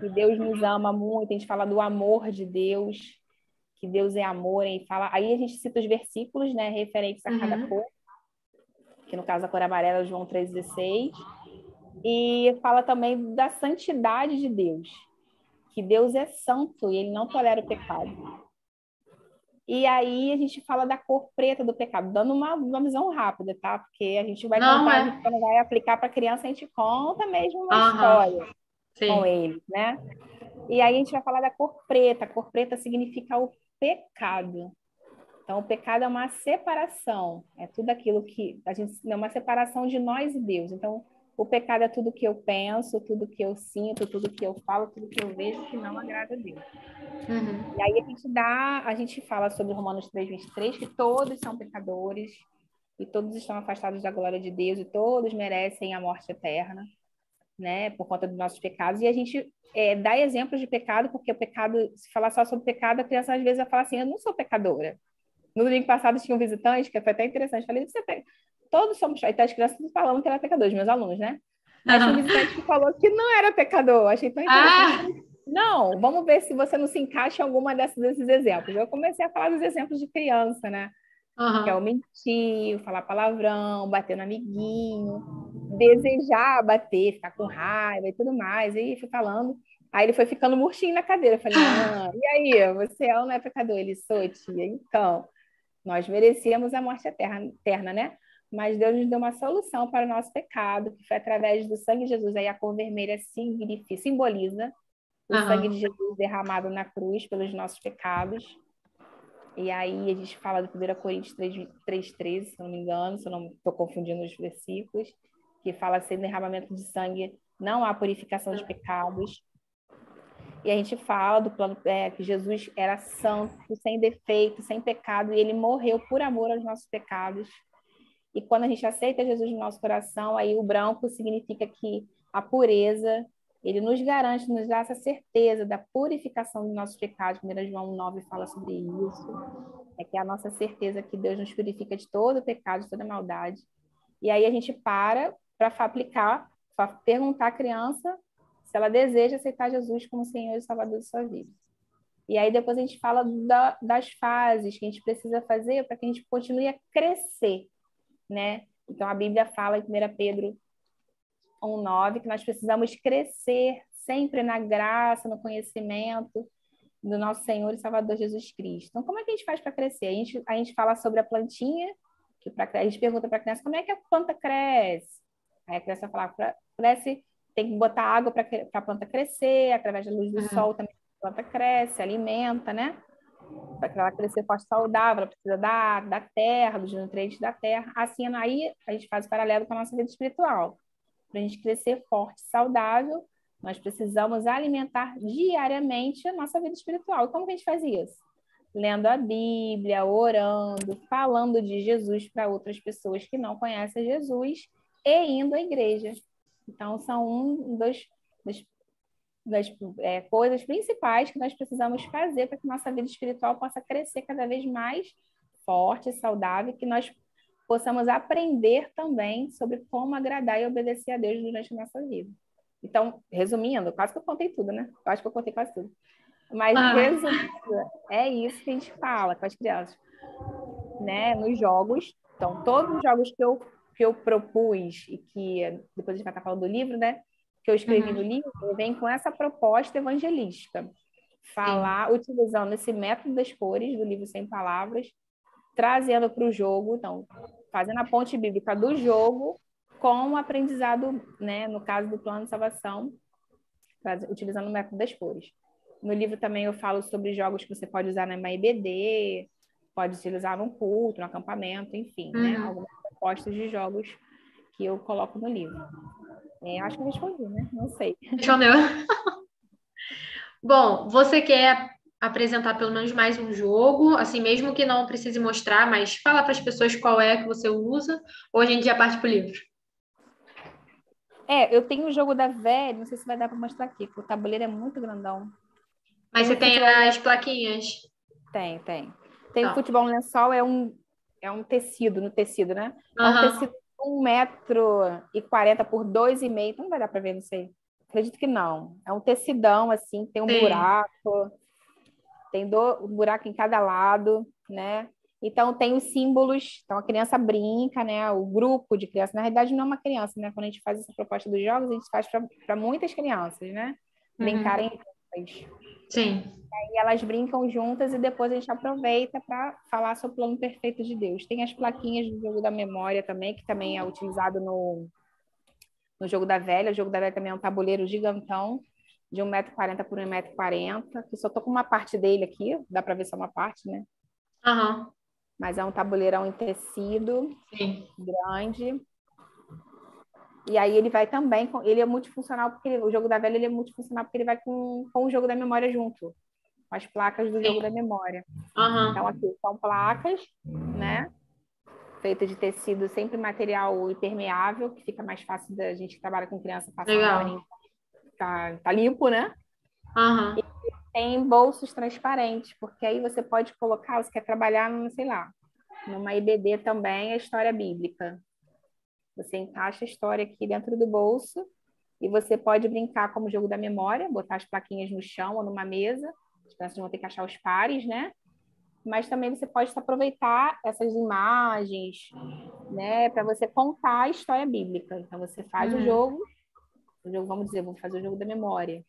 Que Deus nos ama muito. A gente fala do amor de Deus, que Deus é amor. E fala. Aí a gente cita os versículos, né, referentes a cada uhum. cor. Que no caso a cor amarela é João 3,16 e fala também da santidade de Deus, que Deus é santo e ele não tolera o pecado. E aí a gente fala da cor preta do pecado, dando uma, uma visão rápida, tá? Porque a gente vai não, contar, é. a gente quando vai aplicar para criança, a gente conta mesmo uma uhum. história Sim. com eles, né? E aí a gente vai falar da cor preta. A cor preta significa o pecado. Então, o pecado é uma separação, é tudo aquilo que a gente é uma separação de nós e Deus. Então, o pecado é tudo que eu penso, tudo que eu sinto, tudo que eu falo, tudo que eu vejo que não agrada a Deus. Uhum. E aí a gente dá, a gente fala sobre Romanos 3:23 que todos são pecadores e todos estão afastados da glória de Deus e todos merecem a morte eterna, né, por conta dos nossos pecados. E a gente é, dá exemplos de pecado, porque o pecado, se falar só sobre pecado, a criança às vezes vai falar assim: eu não sou pecadora. No domingo passado tinha um visitante, que foi até interessante. Falei, você todos somos. Aí tá as crianças falando que era pecador, os meus alunos, né? Mas uhum. um visitante que falou que não era pecador. Achei tão interessante. Ah. Não, vamos ver se você não se encaixa em alguma desses, desses exemplos. Eu comecei a falar dos exemplos de criança, né? Uhum. Que é o mentir, falar palavrão, bater no amiguinho, desejar bater, ficar com raiva e tudo mais. E fui falando. Aí ele foi ficando murchinho na cadeira. Eu falei, ah, e aí, você é ou não é pecador? Ele sou, tia. Então, nós merecíamos a morte eterna, né? mas Deus nos deu uma solução para o nosso pecado, que foi através do sangue de Jesus. Aí a cor vermelha significa, simboliza o uhum. sangue de Jesus derramado na cruz pelos nossos pecados. E aí a gente fala do 1 Coríntios 3,13, se não me engano, se eu não estou confundindo os versículos, que fala sem derramamento de sangue não há purificação de pecados. E a gente fala do plano é, que Jesus era santo, sem defeito, sem pecado, e ele morreu por amor aos nossos pecados. E quando a gente aceita Jesus no nosso coração, aí o branco significa que a pureza, ele nos garante, nos dá essa certeza da purificação dos nossos pecados. 1 João 9 fala sobre isso. É que é a nossa certeza que Deus nos purifica de todo pecado, de toda maldade. E aí a gente para para aplicar, para perguntar à criança se ela deseja aceitar Jesus como Senhor e Salvador de sua vida. E aí depois a gente fala da, das fases que a gente precisa fazer para que a gente continue a crescer, né? Então a Bíblia fala em 1 Pedro 1,9 que nós precisamos crescer sempre na graça, no conhecimento do nosso Senhor e Salvador Jesus Cristo. Então, como é que a gente faz para crescer? A gente, a gente fala sobre a plantinha, que pra, a gente pergunta para a criança como é que a planta cresce. Aí a criança fala, cresce, tem que botar água para a planta crescer, através da luz do uhum. sol também a planta cresce, alimenta, né? Para ela crescer forte saudável, ela precisa da, da terra, dos nutrientes da terra. Assim, aí a gente faz o paralelo com a nossa vida espiritual. Para a gente crescer forte, saudável, nós precisamos alimentar diariamente a nossa vida espiritual. E como que a gente faz isso? Lendo a Bíblia, orando, falando de Jesus para outras pessoas que não conhecem Jesus e indo à igreja. Então, são um dos, dos das é, coisas principais que nós precisamos fazer para que nossa vida espiritual possa crescer cada vez mais forte, saudável, que nós possamos aprender também sobre como agradar e obedecer a Deus durante a nossa vida. Então, resumindo, quase que eu contei tudo, né? Eu acho que eu contei quase tudo. Mas, ah. resumindo, é isso que a gente fala com as crianças. Né? Nos jogos, então, todos os jogos que eu, que eu propus e que depois a gente vai estar falando do livro, né? Que eu escrevi uhum. no livro, vem com essa proposta evangelística. Falar, Sim. utilizando esse método das cores do livro Sem Palavras, trazendo para o jogo, então, fazendo a ponte bíblica do jogo com o aprendizado, né, no caso do plano de salvação, utilizando o método das cores. No livro também eu falo sobre jogos que você pode usar na MAIBD, pode utilizar num culto, no acampamento, enfim, né, uhum. né, algumas propostas de jogos que eu coloco no livro. É, acho que respondi, né? Não sei. Respondeu. Bom, você quer apresentar pelo menos mais um jogo, assim, mesmo que não precise mostrar, mas fala para as pessoas qual é que você usa, ou a gente já parte para o livro? É, eu tenho o jogo da velha, não sei se vai dar para mostrar aqui, porque o tabuleiro é muito grandão. Mas tem você tem as plaquinhas? Tem, tem. Tem o futebol lençol, é um, é um tecido, no tecido, né? É um tecido de 1 metro e 40 por 2,5, então não vai dar para ver, não sei. Acredito que não. É um tecidão, assim, tem um Sim. buraco, tem do, um buraco em cada lado, né? Então, tem os símbolos, então a criança brinca, né? O grupo de crianças, na realidade, não é uma criança, né? Quando a gente faz essa proposta dos jogos, a gente faz para muitas crianças, né? Uhum. Brincarem uhum. Juntas. Sim. Aí elas brincam juntas e depois a gente aproveita para falar sobre o plano perfeito de Deus. Tem as plaquinhas do jogo da memória também, que também é utilizado no, no jogo da velha. O jogo da velha também é um tabuleiro gigantão, de 1,40m por 1,40m, que só tô com uma parte dele aqui, dá para ver só uma parte, né? Aham. Uhum mas é um tabuleirão em tecido Sim. grande. E aí ele vai também, com, ele é multifuncional, porque ele, o jogo da velha ele é multifuncional porque ele vai com, com o jogo da memória junto, com as placas do Sim. jogo da memória. Uhum. Então aqui são placas, né? Feitas de tecido sempre material impermeável, que fica mais fácil da gente que trabalha com criança passar Legal. Tá, tá limpo, né? Uhum. E tem bolsos transparentes, porque aí você pode colocar, você quer trabalhar, sei lá, numa IBD também, a história bíblica. Você encaixa a história aqui dentro do bolso e você pode brincar como jogo da memória, botar as plaquinhas no chão ou numa mesa. As crianças vão ter que achar os pares, né? Mas também você pode aproveitar essas imagens, né, para você contar a história bíblica. Então você faz uhum. o jogo, o jogo, vamos dizer, vou fazer o jogo da memória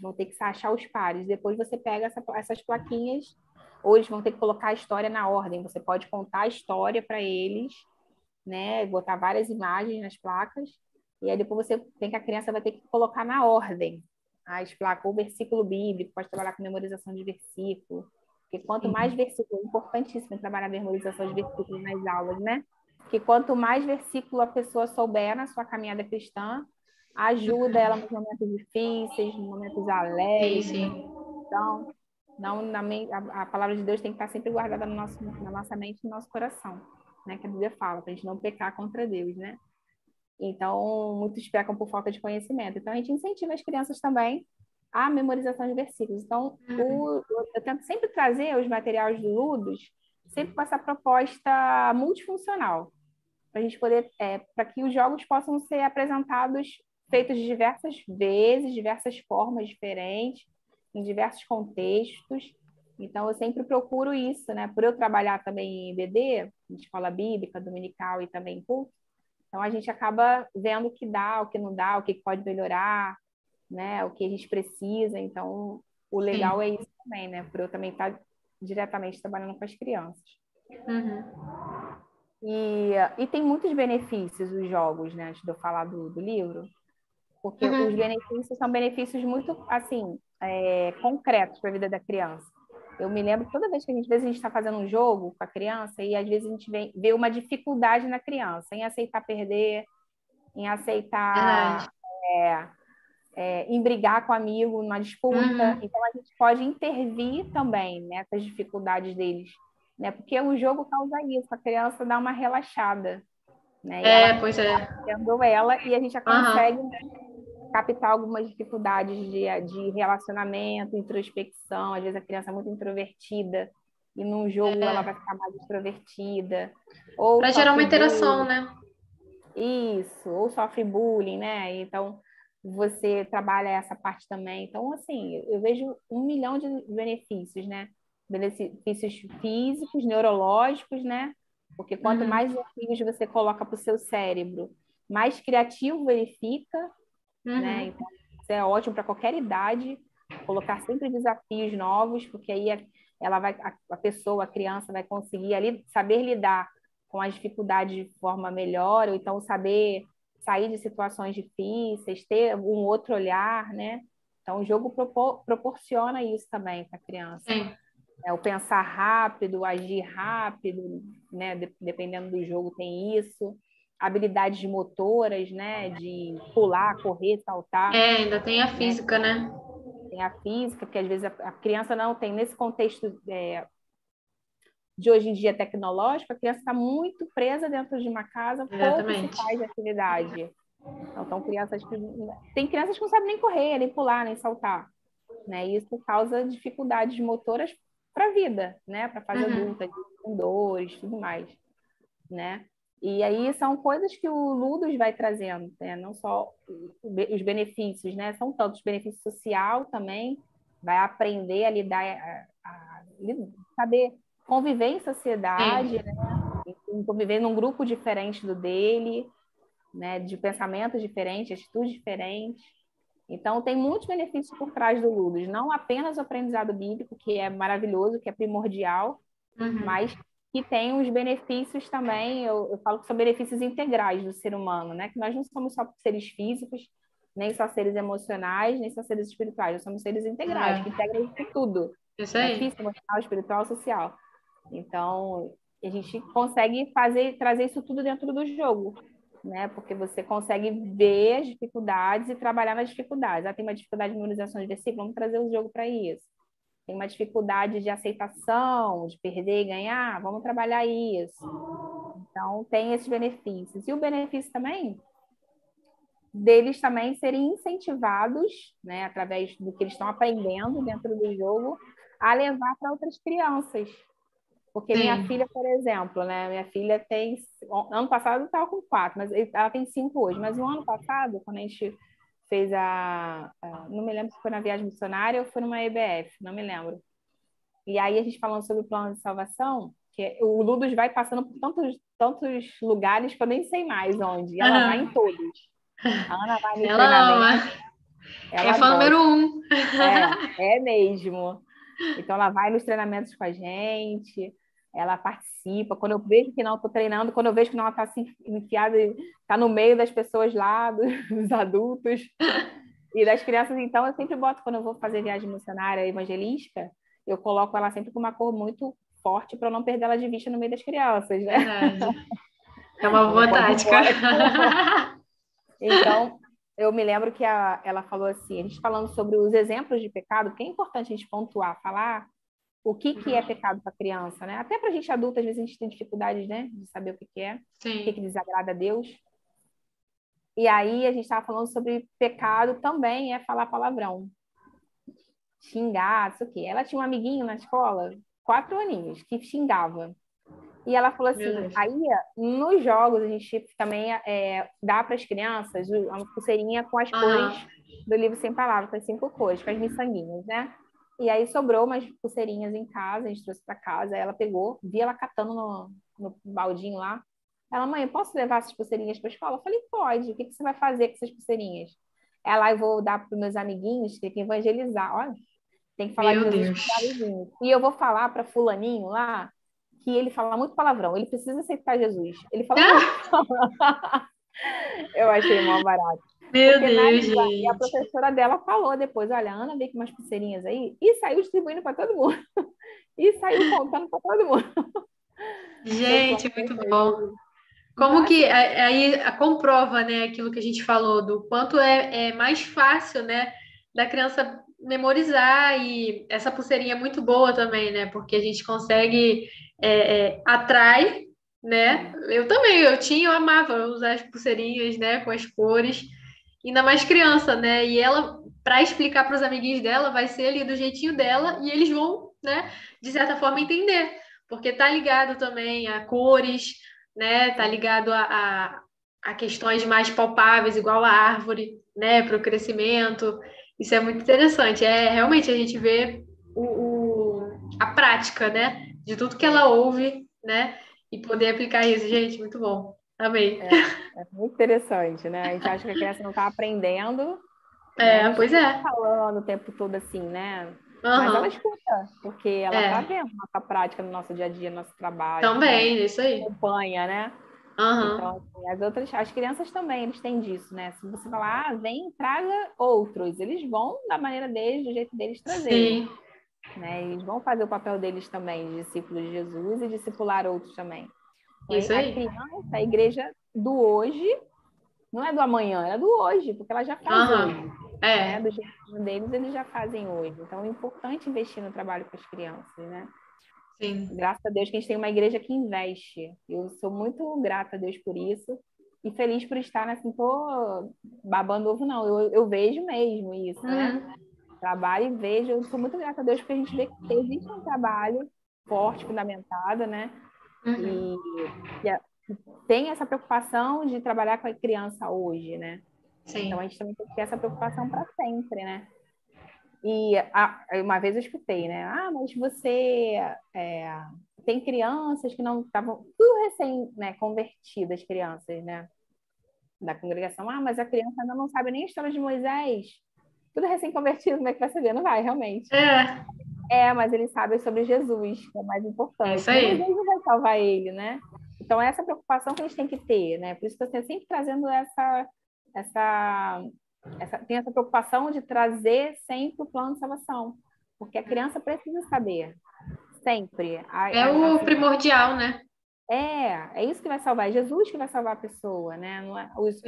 vão ter que achar os pares. Depois você pega essa, essas plaquinhas, ou eles vão ter que colocar a história na ordem. Você pode contar a história para eles, né? Botar várias imagens nas placas. E aí depois você tem que a criança vai ter que colocar na ordem as placas, o versículo bíblico, pode trabalhar com memorização de versículo. Porque quanto uhum. mais versículo, é importantíssimo trabalhar a memorização de versículos nas aulas, né? Que quanto mais versículo a pessoa souber na sua caminhada cristã, ajuda ela nos momentos difíceis, nos momentos alegres. Sim, sim. Então, não, na, a, a, palavra de Deus tem que estar sempre guardada no nosso, na nossa mente e no nosso coração, né? Que a Bíblia fala, para a gente não pecar contra Deus, né? Então, muitos pecam por falta de conhecimento. Então, a gente incentiva as crianças também a memorização de versículos. Então, uhum. o, eu tento sempre trazer os materiais do Ludos, sempre com essa proposta multifuncional, para a gente poder, é, para que os jogos possam ser apresentados, feitos de diversas vezes, diversas formas diferentes, em diversos contextos. Então, eu sempre procuro isso, né? Por eu trabalhar também em EBD, em escola bíblica, dominical e também em culto, então a gente acaba vendo o que dá, o que não dá, o que pode melhorar, né? O que a gente precisa. Então, o legal Sim. é isso também, né? Por eu também estar diretamente trabalhando com as crianças. Uhum. E, e tem muitos benefícios os jogos, né? Antes de eu falar do, do livro, porque uhum. os benefícios são benefícios muito, assim, é, concretos para a vida da criança. Eu me lembro toda vez que a gente, às vezes a gente está fazendo um jogo com a criança e às vezes a gente vê, vê uma dificuldade na criança em aceitar perder, em aceitar é, é, em brigar com o amigo numa disputa. Uhum. Então, a gente pode intervir também nessas dificuldades deles, né? Porque o jogo causa isso, a criança dá uma relaxada. Né? E é, pois é. Tendo ela, e a gente já consegue uhum. Captar algumas dificuldades de, de relacionamento, introspecção. Às vezes a criança é muito introvertida, e num jogo é. ela vai ficar mais extrovertida. Para gerar uma interação, bullying. né? Isso, ou sofre bullying, né? Então, você trabalha essa parte também. Então, assim, eu vejo um milhão de benefícios, né? Benefícios físicos, neurológicos, né? Porque quanto uhum. mais desafios você coloca para o seu cérebro, mais criativo ele fica? Uhum. né? Então, isso é ótimo para qualquer idade, colocar sempre desafios novos, porque aí ela vai, a pessoa, a criança vai conseguir ali saber lidar com as dificuldades de forma melhor, ou então saber sair de situações difíceis, ter um outro olhar, né? Então, o jogo propor, proporciona isso também para a criança. Sim. É, o pensar rápido, agir rápido, né? De, dependendo do jogo, tem isso. Habilidades motoras, né? De pular, correr, saltar. É, ainda tem a física, né? Tem a física, porque às vezes a, criança não tem, nesse contexto é, de hoje em dia tecnológico, a criança está muito presa dentro de uma casa, Exatamente. pouco se faz de atividade. Então, são crianças que... Tem crianças que não sabem nem correr, nem pular, nem saltar. Né? Isso causa dificuldades motoras para a vida, né? Para a fase uhum. adulta, com dores, tudo mais, né? E aí são coisas que o Ludus vai trazendo, né? Não só os benefícios, né? São tantos benefícios social também, vai aprender a lidar, a, a saber conviver em sociedade, né? conviver num grupo diferente do dele, né? de pensamentos diferentes, atitudes diferentes. Então, tem muitos benefícios por trás do Ludus, não apenas o aprendizado bíblico, que é maravilhoso, que é primordial, uhum. mas que tem os benefícios também, eu, eu, falo que são benefícios integrais do ser humano, né? Que nós não somos só seres físicos, nem só seres emocionais, nem só seres espirituais, nós somos seres integrais, é. que integram tudo. Isso aí. Né? Físico, emocional, espiritual, social. Então, a gente consegue fazer trazer isso tudo dentro do jogo, né? Porque você consegue ver as dificuldades e trabalhar nas dificuldades. Ah, tem uma dificuldade de memorização de versículo, vamos trazer o jogo para isso. Tem uma dificuldade de aceitação, de perder e ganhar, vamos trabalhar isso. Então, tem esses benefícios. E o benefício também deles também serem incentivados, né, através do que eles estão aprendendo dentro do jogo, a levar para outras crianças, porque Sim. minha filha, por exemplo, né? Minha filha tem. Ano passado estava com quatro, mas ela tem cinco hoje. Mas no ano passado, quando a gente fez a, a. Não me lembro se foi na viagem missionária ou foi numa EBF, não me lembro. E aí a gente falando sobre o plano de salvação, que o Ludus vai passando por tantos, tantos lugares que eu nem sei mais onde. E ela uhum. vai em todos. A Ana vai no ela ama. Ela é fã número um. É, é mesmo. Então ela vai nos treinamentos com a gente ela participa. Quando eu vejo que não estou treinando, quando eu vejo que não está assim, enfiada, está no meio das pessoas lá, dos adultos e das crianças, então eu sempre boto, quando eu vou fazer viagem missionária evangelística, eu coloco ela sempre com uma cor muito forte para não perder ela de vista no meio das crianças, né? É uma boa tática. então, eu me lembro que a, ela falou assim, a gente falando sobre os exemplos de pecado, porque é importante a gente pontuar, falar o que, que é uhum. pecado para criança, né? Até para a gente adulta, às vezes a gente tem dificuldade, né, de saber o que, que é, Sim. o que, que desagrada a Deus. E aí a gente estava falando sobre pecado também é falar palavrão. Xingar, isso o quê. Ela tinha um amiguinho na escola, quatro aninhos, que xingava. E ela falou assim: aí nos jogos a gente também é, dá para as crianças uma pulseirinha com as uhum. cores do livro Sem Palavras, com as cinco cores, com as miçanguinhas, né? E aí sobrou umas pulseirinhas em casa, a gente trouxe para casa, ela pegou, vi ela catando no, no baldinho lá. Ela, mãe, posso levar essas pulseirinhas para a escola? Eu falei, pode. O que, que você vai fazer com essas pulseirinhas? Ela, eu vou dar para meus amiguinhos, tem que evangelizar. Olha, tem que falar Meu de Jesus Deus. E eu vou falar para fulaninho lá que ele fala muito palavrão. Ele precisa aceitar Jesus. Ele fala Eu achei mal barato. Meu Porque Deus, na, E a professora dela falou depois, olha, a Ana veio com umas pulseirinhas aí e saiu distribuindo para todo mundo. e saiu contando para todo mundo. Gente, muito bom. Como que aí comprova, né, aquilo que a gente falou, do quanto é, é mais fácil, né, da criança memorizar e essa pulseirinha é muito boa também, né, porque a gente consegue é, é, atrai, né, eu também, eu tinha, eu amava usar as pulseirinhas, né, com as cores, ainda mais criança, né, e ela, para explicar para os amiguinhos dela, vai ser ali do jeitinho dela e eles vão, né, de certa forma entender, porque tá ligado também a cores, né? Tá ligado a, a, a questões mais palpáveis, igual a árvore, né? Para o crescimento. Isso é muito interessante. É realmente a gente vê o, o, a prática, né? De tudo que ela ouve, né? E poder aplicar isso, gente, muito bom. Amei. É, é muito interessante, né? A gente acha que a criança não está aprendendo. É, né? pois é. Tá falando o tempo todo assim, né? Uhum. Mas ela escuta, porque ela está é. vendo nossa prática no nosso dia a dia, no nosso trabalho. Também, né? isso aí. Acompanha, né? Uhum. Então, assim, as outras, as crianças também, eles têm disso, né? Se você falar, ah, vem, traga outros, eles vão da maneira deles, do jeito deles trazer. Sim. Né? Eles vão fazer o papel deles também, de discípulos de Jesus e discipular outros também. Isso aí. A criança, a igreja do hoje, não é do amanhã, é do hoje, porque ela já faz uhum. hoje. É. Né? Do jeito deles, eles já fazem hoje. Então, é importante investir no trabalho com as crianças, né? Sim. Graças a Deus que a gente tem uma igreja que investe. Eu sou muito grata a Deus por isso e feliz por estar, né? Assim, tô babando ovo, não. Eu, eu vejo mesmo isso, né? uhum. né? Trabalho e vejo. Eu sou muito grata a Deus porque a gente vê que existe um trabalho forte, fundamentado, né? Uhum. E, e, tem essa preocupação de trabalhar com a criança hoje, né? Sim. Então a gente também tem que ter essa preocupação para sempre, né? E a, uma vez eu escutei, né? Ah, mas você é, tem crianças que não estavam tudo recém né, convertidas, crianças, né? Da congregação. Ah, mas a criança ainda não sabe nem a história de Moisés. Tudo recém-convertido, como é que vai saber? Não vai, realmente. É. É, mas ele sabe sobre Jesus, que é o mais importante. Isso aí. Jesus vai salvar ele, né? Então, é essa preocupação que a gente tem que ter, né? Por isso que eu estou sempre trazendo essa, essa, essa, tem essa preocupação de trazer sempre o plano de salvação, porque a criança precisa saber, sempre. A, é a, o a, primordial, né? É, é isso que vai salvar, é Jesus que vai salvar a pessoa, né? Não é, os,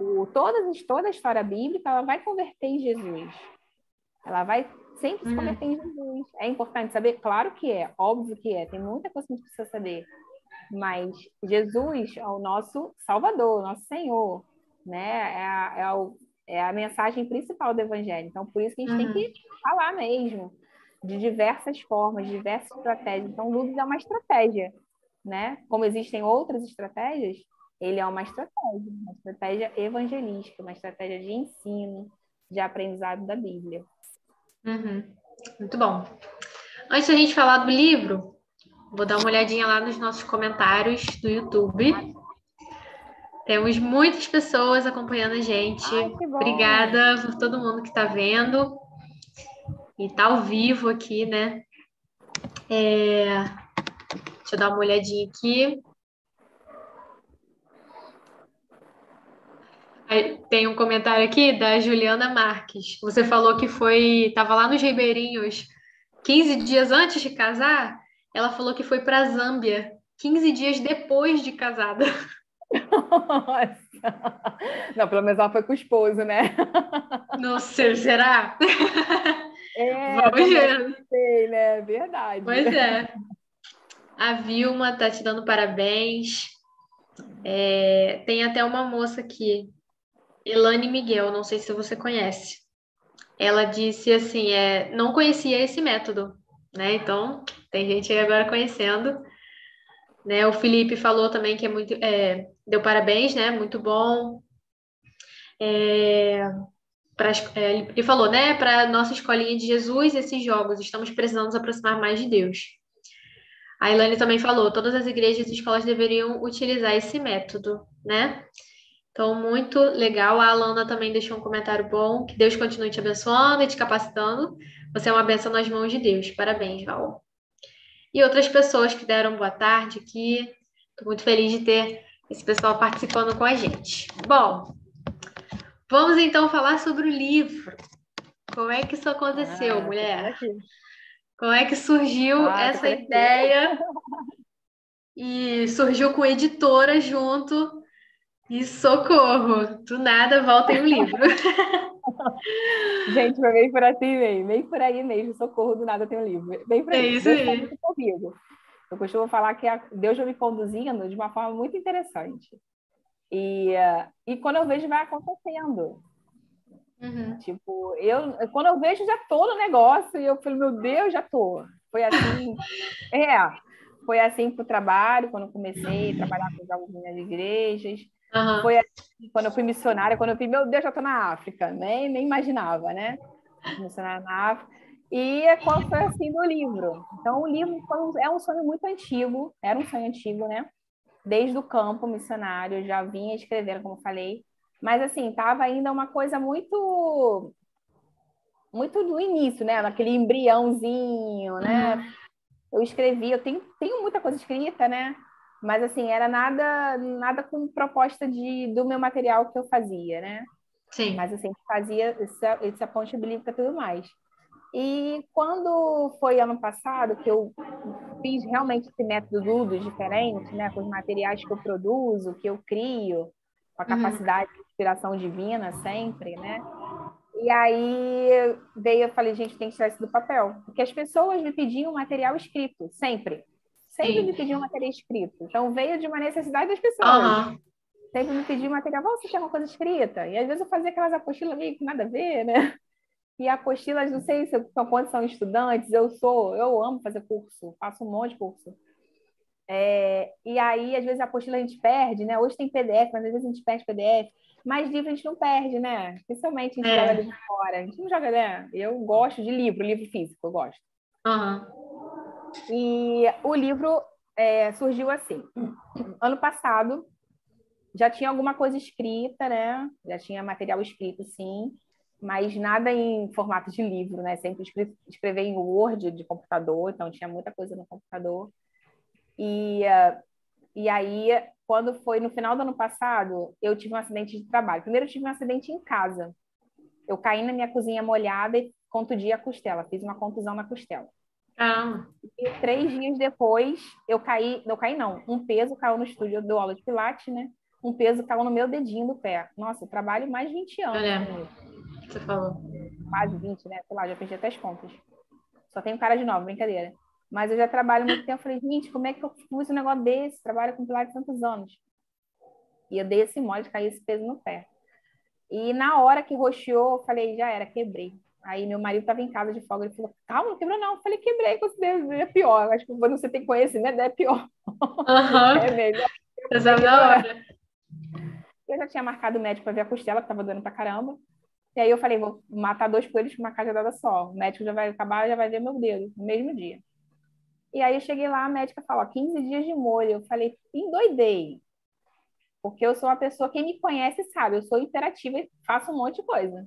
o, todas, toda a história bíblica, ela vai converter em Jesus. Ela vai sempre se uhum. converter em Jesus. É importante saber? Claro que é, óbvio que é, tem muita coisa que a gente precisa saber. Mas Jesus é o nosso Salvador, nosso Senhor né? É a, é, o, é a mensagem principal do evangelho. Então, por isso que a gente uhum. tem que falar mesmo, de diversas formas, de diversas estratégias. Então, Lubis é uma estratégia, né? Como existem outras estratégias, ele é uma estratégia, uma estratégia evangelística, uma estratégia de ensino, de aprendizado da Bíblia. Uhum. Muito bom. Antes da gente falar do livro, vou dar uma olhadinha lá nos nossos comentários do YouTube. Temos muitas pessoas acompanhando a gente. Ai, Obrigada por todo mundo que está vendo e está ao vivo aqui, né? É... Deixa eu dar uma olhadinha aqui. Tem um comentário aqui da Juliana Marques. Você falou que foi, estava lá nos Ribeirinhos 15 dias antes de casar. Ela falou que foi para a Zâmbia 15 dias depois de casada. Nossa! Não, pelo menos ela foi com o esposo, né? Não sei, será? É, Vamos ver. Sei, né? Verdade. Pois é. A Vilma tá te dando parabéns. É, tem até uma moça aqui Elane Miguel, não sei se você conhece. Ela disse assim, é, não conhecia esse método, né? Então, tem gente aí agora conhecendo. Né? O Felipe falou também que é muito, é, deu parabéns, né? Muito bom. É, pra, é, ele falou, né? Para nossa escolinha de Jesus, esses jogos, estamos precisando nos aproximar mais de Deus. A Ilane também falou, todas as igrejas e escolas deveriam utilizar esse método, né? Então, muito legal. A Alana também deixou um comentário bom. Que Deus continue te abençoando e te capacitando. Você é uma benção nas mãos de Deus. Parabéns, Val. E outras pessoas que deram boa tarde aqui. Estou muito feliz de ter esse pessoal participando com a gente. Bom, vamos então falar sobre o livro. Como é que isso aconteceu, ah, mulher? Como é que surgiu ah, essa ideia? E surgiu com editora junto e socorro, do nada volta em um livro. Gente, foi bem por assim mesmo, bem por aí mesmo, socorro, do nada tem um livro. Bem por aí. É isso Deus aí. Tá comigo. Eu costumo falar que Deus vai me conduzindo de uma forma muito interessante. E, uh, e quando eu vejo, vai acontecendo. Uhum. Tipo, eu, quando eu vejo, já tô no negócio e eu falo, meu Deus, já tô. Foi assim, é, foi assim pro trabalho, quando eu comecei a trabalhar com nas igrejas. Uhum. Foi assim, quando eu fui missionária, quando eu vi, meu Deus, já estou na África, nem, nem imaginava, né? Missionária na África. E qual foi assim do livro? Então, o livro é um sonho muito antigo, era um sonho antigo, né? Desde o campo missionário, já vinha escrevendo, como falei, mas assim, estava ainda uma coisa muito muito do início, né? Naquele embriãozinho, né? Uhum. Eu escrevi, eu tenho, tenho muita coisa escrita, né? Mas, assim, era nada nada com proposta de, do meu material que eu fazia, né? Sim. Mas, assim, fazia essa, essa ponte bíblica e tudo mais. E quando foi ano passado que eu fiz realmente esse método Dudos diferente, né? Com os materiais que eu produzo, que eu crio, com a uhum. capacidade uhum. de inspiração divina sempre, né? E aí veio, eu falei, gente, tem que tirar isso do papel. Porque as pessoas me pediam material escrito, sempre. Sempre Sim. me pediam material escrito. Então, veio de uma necessidade das pessoas. Uhum. Sempre me pediam material, você quer uma coisa escrita? E às vezes eu fazia aquelas apostilas meio que nada a ver, né? E apostilas, não sei se são quantos são estudantes, eu sou, eu amo fazer curso, faço um monte de curso. É, e aí, às vezes, a apostila a gente perde, né? Hoje tem PDF, mas às vezes a gente perde PDF. Mas livro a gente não perde, né? Principalmente a gente é. joga livro fora. A gente não joga, né? Eu gosto de livro, livro físico, eu gosto. Uhum. E o livro é, surgiu assim. Ano passado, já tinha alguma coisa escrita, né? Já tinha material escrito, sim, mas nada em formato de livro, né? Sempre escrevi, em Word de computador, então tinha muita coisa no computador. E, uh, e aí, quando foi no final do ano passado, eu tive um acidente de trabalho. Primeiro, eu tive um acidente em casa. Eu caí na minha cozinha molhada e contundi a costela, fiz uma contusão na costela. Ah. E três dias depois, eu caí, não caí não, um peso caiu no estúdio do aula de pilates, né? Um peso caiu no meu dedinho do pé. Nossa, eu trabalho mais de 20 anos. Olha, você falou. Quase 20, né? Sei lá, já perdi até as contas. Só tenho cara de nova, brincadeira. Mas eu já trabalho muito tempo. Eu falei, gente, como é que eu uso um negócio desse? Trabalho com pilates tantos anos. E eu dei esse mole de cair esse peso no pé. E na hora que roxeou, eu falei, já era, quebrei. Aí meu marido estava em casa de folga, ele falou, calma, não quebrou não. Eu falei, quebrei, considero, é pior. Eu acho que quando você tem conhecimento, é pior. Uhum. é melhor. Sabe na hora. Eu já tinha marcado o médico para ver a costela, que estava doendo pra caramba. E aí eu falei, vou matar dois coelhos com uma cajadada só. O médico já vai acabar, já vai ver meu dedo, no mesmo dia. E aí eu cheguei lá, a médica falou, 15 dias de molho. Eu falei, endoidei. Porque eu sou uma pessoa, quem me conhece sabe, eu sou imperativa e faço um monte de coisa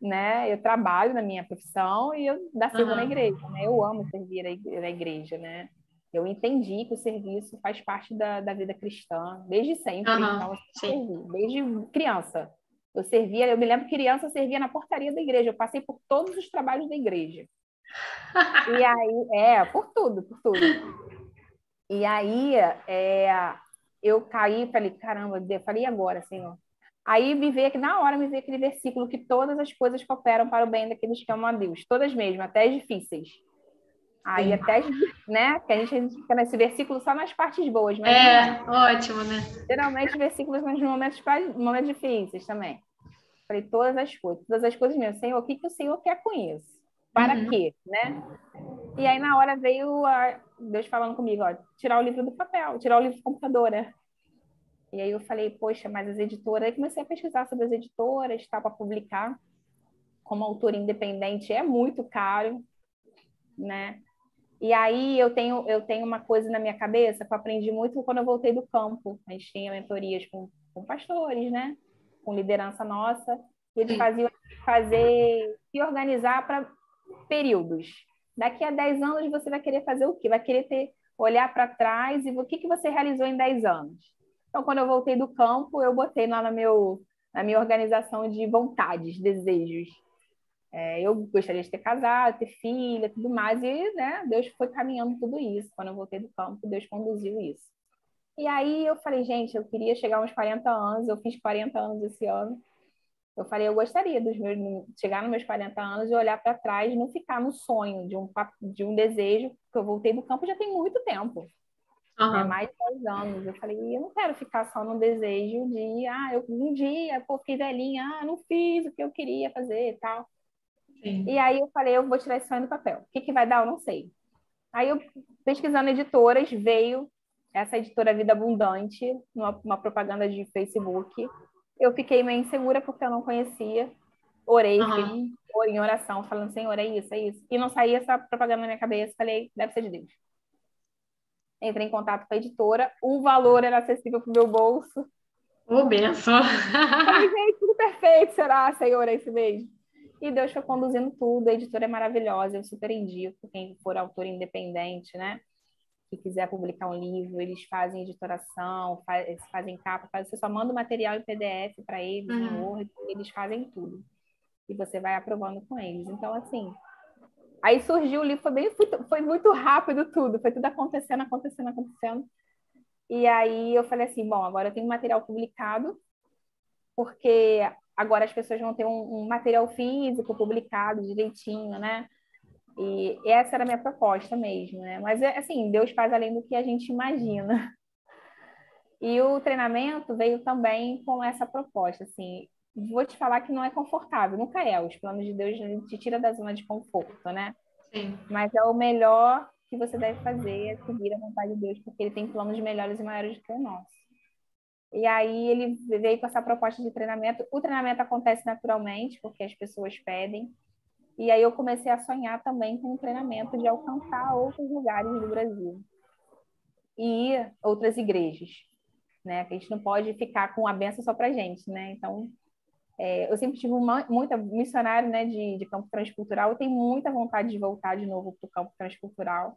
né? Eu trabalho na minha profissão e eu da sirvo uhum. na igreja, né? Eu amo servir na igreja, né? Eu entendi que o serviço faz parte da, da vida cristã desde sempre, uhum. então eu servi, desde criança. Eu servia, eu me lembro criança, eu servia na portaria da igreja, eu passei por todos os trabalhos da igreja. e aí, é, por tudo, por tudo. E aí, é, eu caí, falei, caramba, eu falei, e agora, Senhor? Aí me veio aqui, na hora me veio aquele versículo que todas as coisas cooperam para o bem daqueles que amam a Deus, todas mesmo, até as difíceis. Aí Sim. até, né? Que a gente fica nesse versículo só nas partes boas. Mas é, ótimo, né? Geralmente versículos nos momentos, momentos difíceis também. Falei todas as coisas, todas as coisas mesmo. Senhor, o que, que o Senhor quer com isso? Para uhum. quê, né? E aí na hora veio a Deus falando comigo, ó, tirar o livro do papel, tirar o livro do computador, né? E aí eu falei, poxa, mas as editoras, aí comecei a pesquisar sobre as editoras, tá para publicar. Como autor independente é muito caro, né? E aí eu tenho eu tenho uma coisa na minha cabeça que eu aprendi muito quando eu voltei do campo. A gente tinha mentorias com, com pastores, né? Com liderança nossa, e eles faziam fazer se organizar para períodos. Daqui a 10 anos você vai querer fazer o quê? Vai querer ter olhar para trás e o que que você realizou em 10 anos? Então, quando eu voltei do campo, eu botei lá no meu, na minha organização de vontades, desejos. É, eu gostaria de ter casado, ter filha, tudo mais, e né, Deus foi caminhando tudo isso. Quando eu voltei do campo, Deus conduziu isso. E aí eu falei, gente, eu queria chegar aos 40 anos, eu fiz 40 anos esse ano. Eu falei, eu gostaria dos meus, chegar nos meus 40 anos e olhar para trás, não ficar no sonho de um, de um desejo, porque eu voltei do campo já tem muito tempo. Uhum. É mais de 10 anos. Eu falei, eu não quero ficar só no desejo de, ah, eu, um dia, pô, fiquei velhinha, ah, não fiz o que eu queria fazer e tal. Sim. E aí eu falei, eu vou tirar esse sonho do papel. O que, que vai dar, eu não sei. Aí eu, pesquisando editoras, veio essa editora Vida Abundante, numa uma propaganda de Facebook. Eu fiquei meio insegura porque eu não conhecia. Orei, uhum. fiquei em oração, falando, Senhor, é isso, é isso. E não saía essa propaganda na minha cabeça. Falei, deve ser de Deus entrei em contato com a editora, o valor era acessível para o meu bolso. Ô, oh, benção! Falei, gente, tudo perfeito, será, Senhor, é isso mesmo? E Deus foi conduzindo tudo, a editora é maravilhosa, eu super indico, quem for autor independente, né? Que quiser publicar um livro, eles fazem editoração, faz, fazem capa, faz, você só manda o material em PDF para eles, uhum. em Word, eles fazem tudo. E você vai aprovando com eles. Então, assim, Aí surgiu o livro, foi, bem, foi muito rápido tudo, foi tudo acontecendo, acontecendo, acontecendo. E aí eu falei assim, bom, agora eu tenho material publicado, porque agora as pessoas vão ter um, um material físico publicado direitinho, né? E essa era a minha proposta mesmo, né? Mas, é, assim, Deus faz além do que a gente imagina. E o treinamento veio também com essa proposta, assim, vou te falar que não é confortável, nunca é. Os planos de Deus te tira da zona de conforto, né? Sim. Mas é o melhor que você deve fazer, é seguir a vontade de Deus, porque ele tem planos melhores e maiores do que o nosso. E aí ele veio com essa proposta de treinamento. O treinamento acontece naturalmente, porque as pessoas pedem. E aí eu comecei a sonhar também com o treinamento de alcançar outros lugares do Brasil. E outras igrejas, né? Que a gente não pode ficar com a benção só para gente, né? Então, é, eu sempre tive uma, muita missionário né, de, de campo transcultural, eu tenho muita vontade de voltar de novo para o campo transcultural.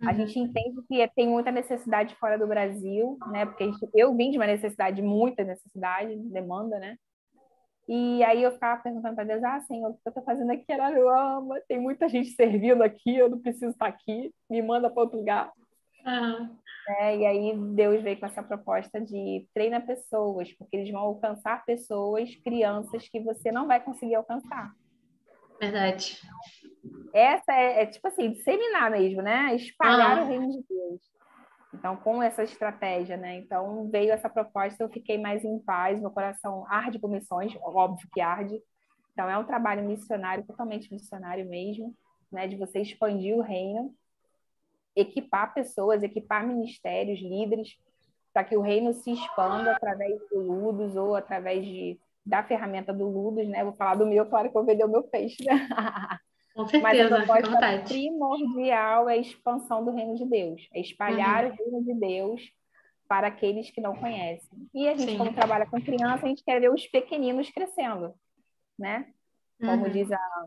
Uhum. A gente entende que tem muita necessidade fora do Brasil, né? Porque gente, eu vim de uma necessidade, muita necessidade, demanda, né? E aí eu ficava perguntando para Deus, ah, Senhor, o que eu estou fazendo aqui em Araruama? Tem muita gente servindo aqui, eu não preciso estar aqui, me manda para outro lugar. Uhum. É, e aí Deus veio com essa proposta de treina pessoas, porque eles vão alcançar pessoas, crianças que você não vai conseguir alcançar. Verdade. Essa é, é tipo assim, disseminar mesmo, né? Espalhar uhum. o reino de Deus. Então, com essa estratégia, né? Então, veio essa proposta, eu fiquei mais em paz, meu coração arde por missões, óbvio que arde. Então, é um trabalho missionário, totalmente missionário mesmo, né? De você expandir o reino equipar pessoas, equipar ministérios, líderes, para que o reino se expanda através do Ludos ou através de, da ferramenta do Ludos, né? Vou falar do meu, claro que eu vou vender o meu peixe, né? Com certeza, Mas a proposta primordial é a expansão do reino de Deus, é espalhar uhum. o reino de Deus para aqueles que não conhecem. E a gente, Sim. como trabalha com criança, a gente quer ver os pequeninos crescendo, né? Como uhum. diz a,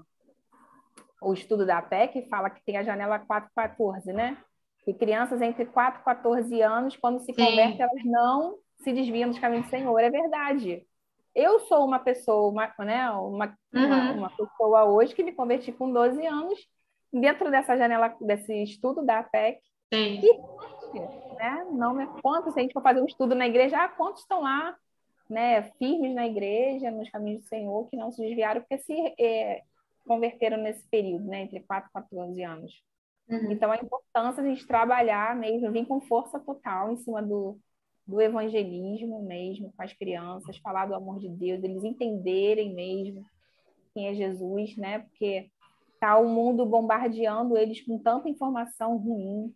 o estudo da APEC fala que tem a janela 414, né? E crianças entre 4 e 14 anos, quando se convertem, elas não se desviam dos caminhos do Senhor. É verdade. Eu sou uma pessoa, uma, né, uma, uhum. uma, uma, pessoa hoje que me converti com 12 anos, dentro dessa janela, desse estudo da APEC. Sim. E, né, não, quantos, se a gente for fazer um estudo na igreja, ah, quantos estão lá, né, firmes na igreja, nos caminhos do Senhor, que não se desviaram, porque se é, converteram nesse período, né, entre 4 e 14 anos. Uhum. Então, a importância de a gente trabalhar mesmo, vir com força total em cima do, do evangelismo mesmo, com as crianças, falar do amor de Deus, eles entenderem mesmo quem é Jesus, né? Porque tá o mundo bombardeando eles com tanta informação ruim.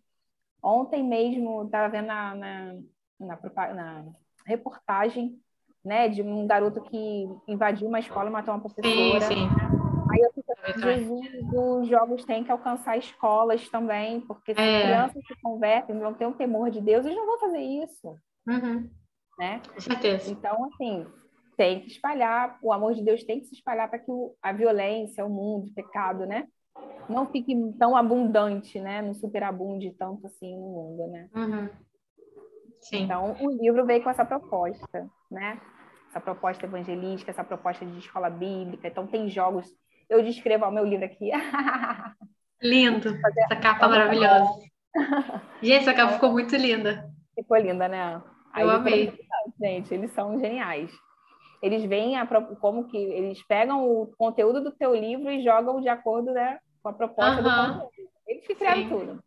Ontem mesmo, estava vendo na, na, na, na, reportagem né, de um garoto que invadiu uma escola e matou uma professora. Sim, sim. Aí eu fico Jesus, os jogos têm que alcançar escolas também, porque se é. crianças se convertem, vão ter um temor de Deus, eles não vão fazer isso. Uhum. Né? Com certeza. Então, assim, tem que espalhar, o amor de Deus tem que se espalhar para que o, a violência, o mundo, o pecado, né? Não fique tão abundante, né? Não superabunde tanto assim no mundo, né? Uhum. Sim. Então, o livro veio com essa proposta, né? Essa proposta evangelística, essa proposta de escola bíblica. Então, tem jogos eu descrevo o meu livro aqui. Lindo, essa capa maravilhosa. Gente, essa capa ficou muito linda. Ficou linda, né? Aí eu amei. Gente, eles são geniais. Eles vêm a, como que eles pegam o conteúdo do teu livro e jogam de acordo né, com a proposta do conteúdo. Eles que criaram Sim. tudo.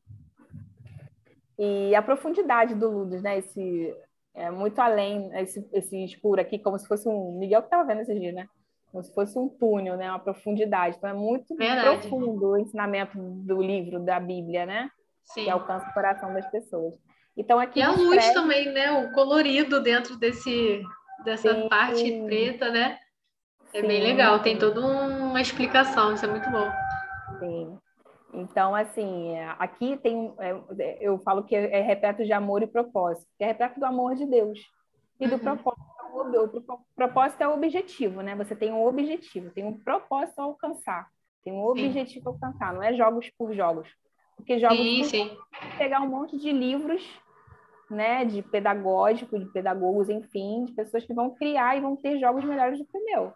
E a profundidade do Ludus, né? Esse é muito além, esse, esse escuro aqui, como se fosse um Miguel que estava vendo esses dias, né? Como se fosse um túnel, né? Uma profundidade. Então é muito Verdade. profundo o ensinamento do livro, da Bíblia, né? Sim. Que alcança o coração das pessoas. Então aqui e a luz também, né? O colorido dentro desse dessa Sim. parte preta, né? É Sim. bem legal. Tem toda uma explicação. Isso é muito bom. Sim. Então, assim, aqui tem, é, eu falo que é repleto de amor e propósito, é repleto do amor de Deus e do uhum. propósito o propósito é o objetivo, né? Você tem um objetivo, tem um propósito a alcançar, tem um objetivo a alcançar, não é jogos por jogos. Porque jogos sim, por sim. pegar um monte de livros, né, de pedagógico, de pedagogos, enfim, de pessoas que vão criar e vão ter jogos melhores do que o meu.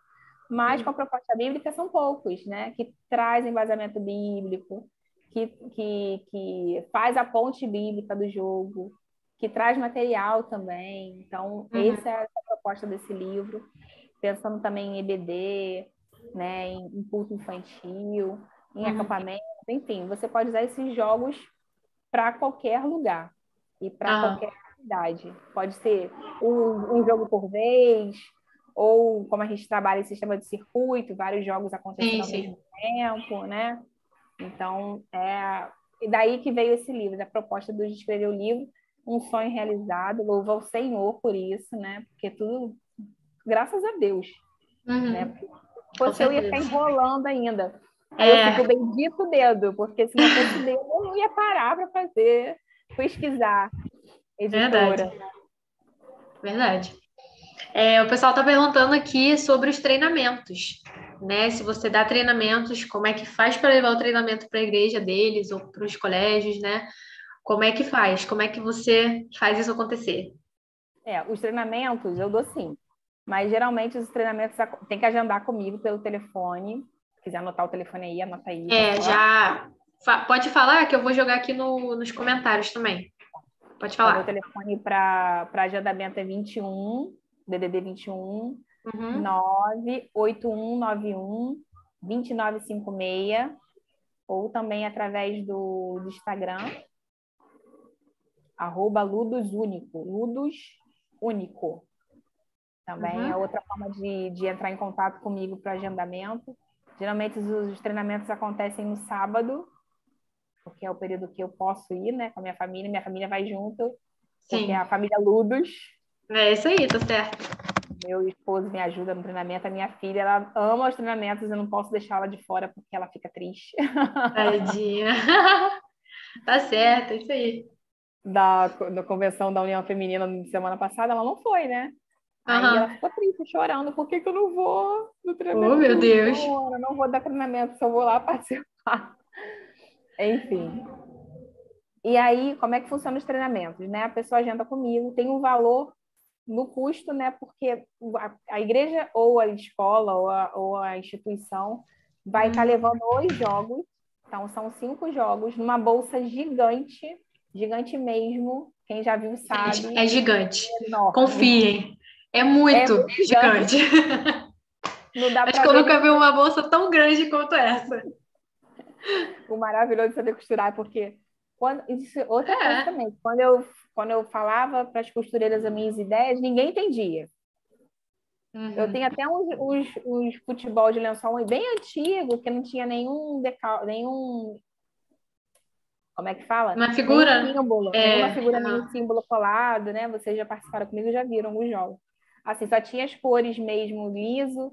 Mas com a proposta bíblica são poucos, né, que trazem embasamento bíblico, que, que, que faz a ponte bíblica do jogo, que traz material também. Então, uhum. essa é a proposta desse livro, pensando também em EBD, né, em, culto infantil, em uhum. acampamento, enfim, você pode usar esses jogos para qualquer lugar e para uhum. qualquer cidade. Pode ser um, um, jogo por vez, ou como a gente trabalha em sistema de circuito, vários jogos acontecendo sim, ao mesmo tempo, né? Então, é daí que veio esse livro, da proposta de escrever o livro, um sonho realizado, louvo ao Senhor por isso, né? Porque tudo, graças a Deus, uhum. né? Porque eu ia ficar enrolando ainda. Aí é. eu fico bendito dedo, porque se não fosse dedo, eu não ia parar para fazer, pesquisar. Editora. Verdade. Verdade. É, o pessoal está perguntando aqui sobre os treinamentos, né? Se você dá treinamentos, como é que faz para levar o treinamento para a igreja deles ou para os colégios, né? Como é que faz? Como é que você faz isso acontecer? É, os treinamentos eu dou sim. Mas geralmente os treinamentos tem que agendar comigo pelo telefone. Se quiser anotar o telefone aí, anota aí. É, já. Pode falar que eu vou jogar aqui no, nos comentários também. Pode falar. O telefone para agendamento é 21, DDD 21, uhum. 98191 2956, ou também através do, do Instagram, arroba Ludus Único, Ludus Único. Também uhum. é outra forma de, de entrar em contato comigo para agendamento. Geralmente os, os, treinamentos acontecem no sábado, porque é o período que eu posso ir, né, com a minha família. Minha família vai junto, Sim. é a família Ludus. É isso aí, tá certo. Meu esposo me ajuda no treinamento. A minha filha, ela ama os treinamentos, eu não posso deixá-la de fora porque ela fica triste. Tadinha. tá certo, é isso aí da, da convenção da União Feminina semana passada, ela não foi, né? Aí uhum. ela ficou triste, chorando, por que, que eu não vou no treinamento? Oh, meu Deus! Eu não vou dar treinamento, só vou lá participar. Enfim. E aí, como é que funciona os treinamentos? Né? A pessoa agenda comigo, tem um valor no custo, né? Porque a, igreja ou a escola ou a, ou a instituição vai estar tá levando os jogos, então são cinco jogos, numa bolsa gigante Gigante mesmo. Quem já viu sabe. É gigante. É Confiem. É muito, é gigante. Dá Acho que eu nunca vi uma bolsa tão grande quanto essa. o maravilhoso de saber costurar, porque quando, isso, é outra é. coisa também, quando eu, quando eu falava para as costureiras as minhas ideias, ninguém entendia. Uhum. Eu tenho até uns, uns, uns, futebol de lençol bem antigo, que não tinha nenhum decal, nenhum. Como é que fala? Uma figura? Nenhum símbolo, é... nenhuma figura, nenhum símbolo colado, né? Vocês já participaram comigo, já viram alguns jogos. Assim, só tinha as cores mesmo, liso.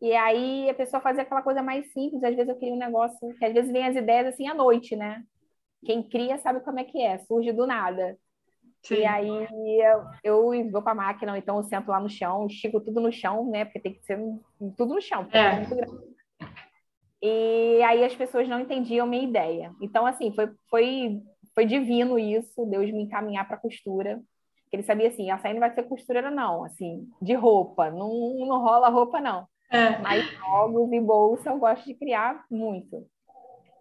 E aí a pessoa fazia aquela coisa mais simples. Às vezes eu queria um negócio, que às vezes vem as ideias assim à noite, né? Quem cria sabe como é que é, surge do nada. Sim. E aí eu, eu vou para a máquina, então eu sento lá no chão, estico tudo no chão, né? Porque tem que ser tudo no chão, é. é muito grande. E aí as pessoas não entendiam a minha ideia. Então, assim, foi, foi, foi divino isso, Deus me encaminhar para costura. Ele sabia assim, essa aí não vai ser costureira, não, assim, de roupa, não, não rola roupa, não. É. Mas jogos e bolsa eu gosto de criar muito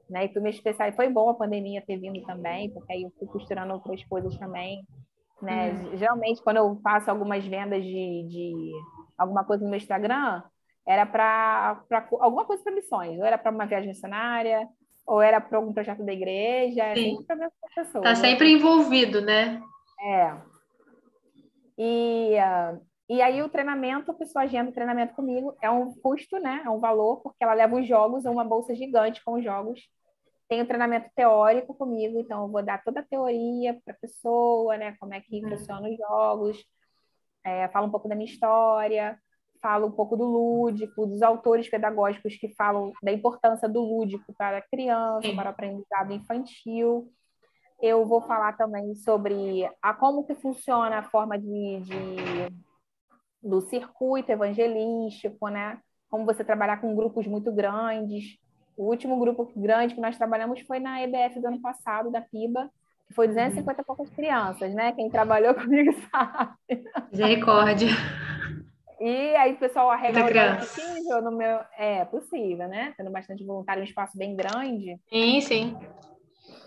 né? E fui me especializar. Foi bom a pandemia ter vindo também, porque aí eu fui costurando outras coisas também, né? Uhum. Geralmente, quando eu faço algumas vendas de, de alguma coisa no meu Instagram, era para alguma coisa para missões, ou era para uma viagem missionária, ou era para algum projeto da igreja, é Sim. sempre para ver pessoas. Está sempre envolvido, né? É. E, uh, e aí o treinamento, a pessoa agenda o treinamento comigo, é um custo, né? É um valor, porque ela leva os jogos, uma bolsa gigante com os jogos tem o treinamento teórico comigo, então eu vou dar toda a teoria para a pessoa, né? Como é que uhum. funcionam os jogos, é, falo um pouco da minha história, falo um pouco do lúdico, dos autores pedagógicos que falam da importância do lúdico para a criança, Sim. para o aprendizado infantil. Eu vou falar também sobre a como que funciona a forma de, de do circuito evangelístico, né? Como você trabalhar com grupos muito grandes, o último grupo grande que nós trabalhamos foi na EBF do ano passado, da PIBA, que foi 250 e poucas crianças, né? Quem trabalhou comigo sabe. Misericórdia. E aí o pessoal arrega o possível no meu. É possível, né? Tendo bastante voluntário, um espaço bem grande. Sim, sim.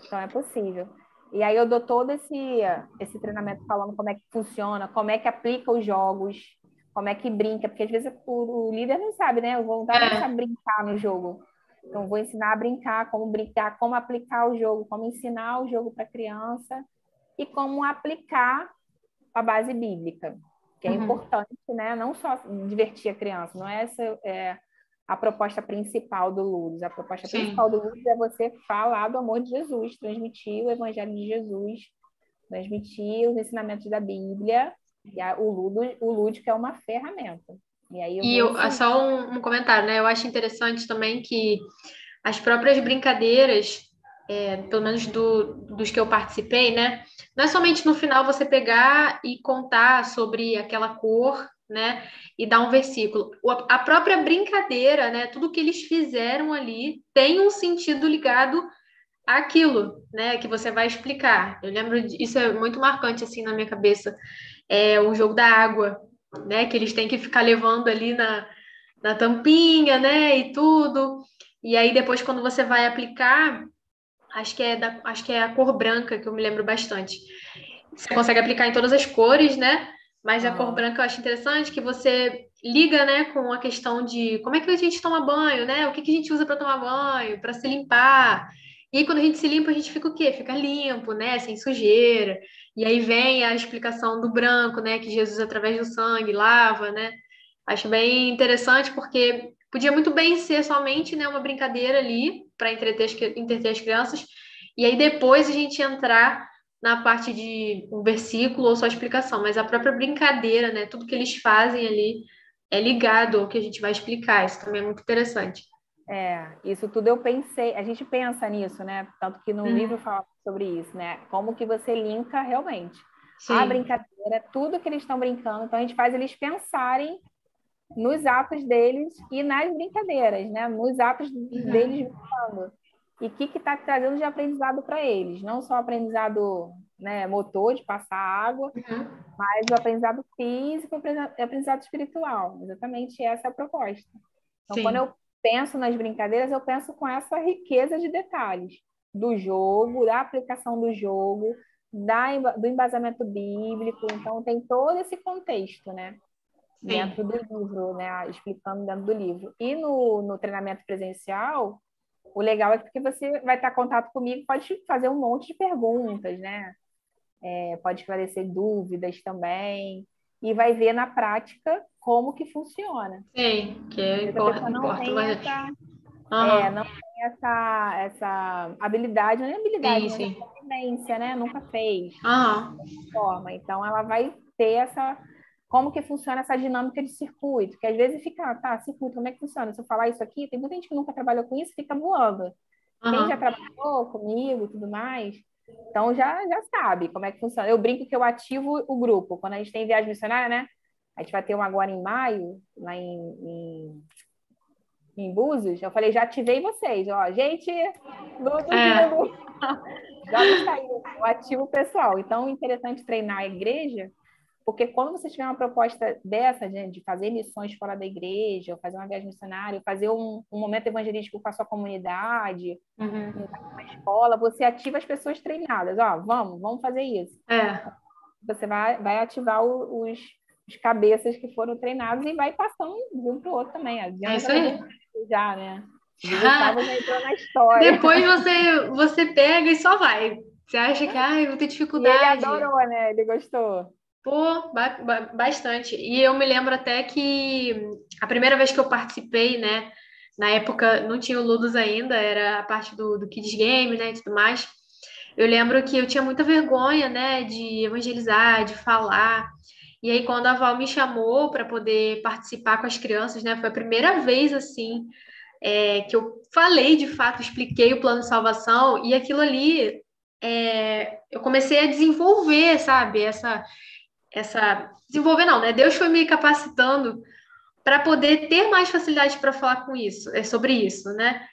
Então é possível. E aí eu dou todo esse, esse treinamento falando como é que funciona, como é que aplica os jogos, como é que brinca, porque às vezes o, o líder não sabe, né? O voluntário é. não sabe brincar no jogo. Então, vou ensinar a brincar, como brincar, como aplicar o jogo, como ensinar o jogo para a criança e como aplicar a base bíblica, que é uhum. importante, né? Não só divertir a criança, não é essa é a proposta principal do Luz. A proposta Sim. principal do Luz é você falar do amor de Jesus, transmitir o evangelho de Jesus, transmitir os ensinamentos da Bíblia. E a, o, lúdico, o lúdico é uma ferramenta. E, aí eu e eu, é só um, um, comentário, né? Eu acho interessante também que as próprias brincadeiras, é, pelo menos do, dos que eu participei, né? Não é somente no final você pegar e contar sobre aquela cor, né? E dar um versículo. A própria brincadeira, né? Tudo que eles fizeram ali tem um sentido ligado àquilo, né? Que você vai explicar. Eu lembro, isso é muito marcante assim na minha cabeça. É o jogo da água, né? Que eles têm que ficar levando ali na, na tampinha, né? E tudo. E aí depois quando você vai aplicar, acho que é da, acho que é a cor branca que eu me lembro bastante. Você consegue aplicar em todas as cores, né? Mas a cor branca eu acho interessante que você liga, né, com a questão de como é que a gente toma banho, né? O que, que a gente usa para tomar banho, para se limpar. E aí, quando a gente se limpa, a gente fica o quê? Fica limpo, né? Sem sujeira. E aí vem a explicação do branco, né, que Jesus através do sangue lava, né? Acho bem interessante porque podia muito bem ser somente, né, uma brincadeira ali para entreter as, entreter as crianças e aí depois a gente entrar na parte de um versículo ou só explicação, mas a própria brincadeira, né, tudo que eles fazem ali é ligado ao que a gente vai explicar. Isso também é muito interessante. É, isso tudo eu pensei, a gente pensa nisso, né? Tanto que no hum. livro fala sobre isso, né? Como que você linka realmente. Sim. A brincadeira, tudo que eles estão brincando, então a gente faz eles pensarem nos atos deles e nas brincadeiras, né? Nos atos uhum. deles brincando. E o que está trazendo de aprendizado para eles? Não só aprendizado né, motor, de passar água, uhum. mas o aprendizado físico e aprendizado espiritual. Exatamente essa é a proposta. Então, Sim. quando eu penso nas brincadeiras, eu penso com essa riqueza de detalhes do jogo, da aplicação do jogo, da, do embasamento bíblico. Então, tem todo esse contexto, né? Sim. Dentro do livro, né? Explicando dentro do livro. E no, no treinamento presencial, o legal é porque você vai estar em contato comigo, pode fazer um monte de perguntas, né? É, pode esclarecer dúvidas também e vai ver na prática como que funciona. Sim, que é importante. Não tem essa, é, não tem essa, essa habilidade, não é habilidade, sim, sim. né? Nunca fez. Uhum. Forma. Então, ela vai ter essa como que funciona essa dinâmica de circuito, que às vezes fica, tá, circuito, como é que funciona? Se eu falar isso aqui, tem muita gente que nunca trabalhou com isso, fica voando. Uhum. Quem já trabalhou comigo e tudo mais, então já, já sabe como é que funciona. Eu brinco que eu ativo o grupo. Quando a gente tem viagem missionária, né? A gente vai ter uma agora em maio, lá em, em, em Búzios. Eu falei, já ativei vocês, ó. Gente, do, é. já está aí, eu ativo o pessoal. Então, interessante treinar a igreja porque quando você tiver uma proposta dessa, gente, de fazer missões fora da igreja, ou fazer uma viagem missionária, fazer um, um momento evangelístico com a sua comunidade, uhum. uma escola, você ativa as pessoas treinadas. Ó, vamos, vamos fazer isso. É. Você vai, vai ativar o, os, os cabeças que foram treinados e vai passando de um para o outro também. é isso aí. Já, né? Depois você, você pega e só vai. Você acha que, ah, eu vou ter dificuldade. E ele adorou, né? Ele gostou. Pô, bastante. E eu me lembro até que a primeira vez que eu participei, né? Na época não tinha o Ludus ainda, era a parte do, do Kids Game, né? E tudo mais. Eu lembro que eu tinha muita vergonha, né? De evangelizar, de falar. E aí, quando a Val me chamou para poder participar com as crianças, né? Foi a primeira vez, assim, é, que eu falei de fato, expliquei o plano de salvação. E aquilo ali, é, eu comecei a desenvolver, sabe? Essa essa desenvolver não, né? Deus foi me capacitando para poder ter mais facilidade para falar com isso, é sobre isso, né?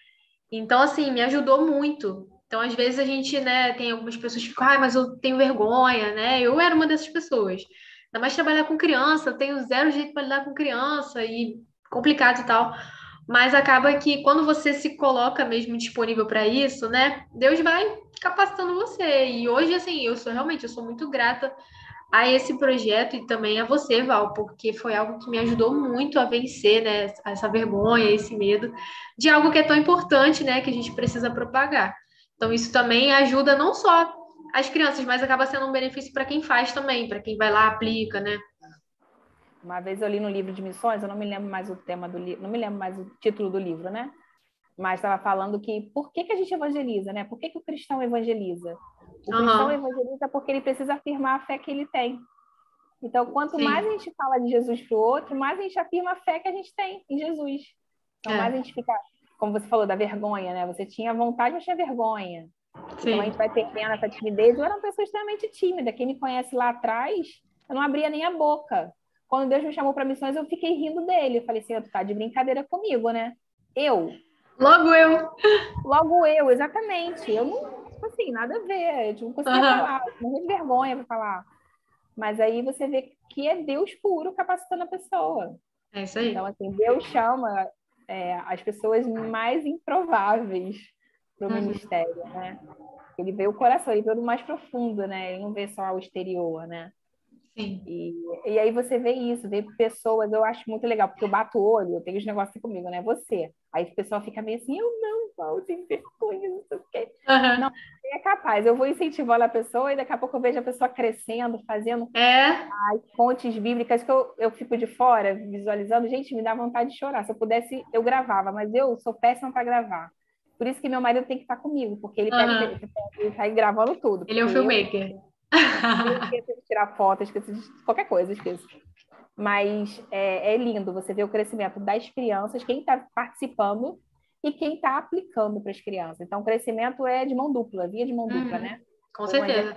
Então assim, me ajudou muito. Então às vezes a gente, né, tem algumas pessoas que ficam, ah, mas eu tenho vergonha, né? Eu era uma dessas pessoas. Ainda mais trabalhar com criança, eu tenho zero jeito para lidar com criança e complicado e tal. Mas acaba que quando você se coloca mesmo disponível para isso, né? Deus vai capacitando você. E hoje, assim, eu sou realmente, eu sou muito grata a esse projeto e também a você, Val, porque foi algo que me ajudou muito a vencer, né, essa vergonha, esse medo de algo que é tão importante, né, que a gente precisa propagar. Então isso também ajuda não só as crianças, mas acaba sendo um benefício para quem faz também, para quem vai lá aplica, né? Uma vez eu li no livro de missões, eu não me lembro mais o tema do livro, não me lembro mais o título do livro, né? Mas estava falando que por que, que a gente evangeliza, né? Por que, que o cristão evangeliza? O uhum. cristão evangeliza porque ele precisa afirmar a fé que ele tem. Então, quanto Sim. mais a gente fala de Jesus para o outro, mais a gente afirma a fé que a gente tem em Jesus. Então, é. mais a gente fica, como você falou, da vergonha, né? Você tinha vontade, mas tinha vergonha. Sim. Então, a gente vai perdendo essa timidez. Eu era uma pessoa extremamente tímida. Quem me conhece lá atrás, eu não abria nem a boca. Quando Deus me chamou para missões, eu fiquei rindo dele. Eu falei assim, tu tá de brincadeira comigo, né? Eu. Logo eu. Logo eu, exatamente. Eu não, tipo assim, nada a ver, eu não conseguia uhum. falar, morri de vergonha para falar. Mas aí você vê que é Deus puro capacitando a pessoa. É isso aí. Então, assim, Deus chama é, as pessoas mais improváveis para o uhum. ministério, né? Ele vê o coração, ele vê o mais profundo, né? Ele não vê só o exterior, né? Sim. E, e aí você vê isso, vê pessoas, eu acho muito legal, porque eu bato o olho, eu tenho os negócios comigo, né? Você. Aí o pessoal fica meio assim, eu não, Paulo, tenho vergonha, não sei o quê. Uhum. Não, é capaz, eu vou incentivando a pessoa e daqui a pouco eu vejo a pessoa crescendo, fazendo é. as fontes bíblicas que eu, eu fico de fora, visualizando. Gente, me dá vontade de chorar. Se eu pudesse, eu gravava, mas eu sou péssima para gravar. Por isso que meu marido tem que estar comigo, porque ele, pega, uhum. ele, tá gravando tudo. Ele é um filmmaker. Eu, eu esqueço de tirar foto, esqueço de qualquer coisa, esqueço. Mas é, é lindo você ver o crescimento das crianças, quem está participando e quem está aplicando para as crianças. Então, o crescimento é de mão dupla, via de mão dupla, uhum. né? Com então, certeza.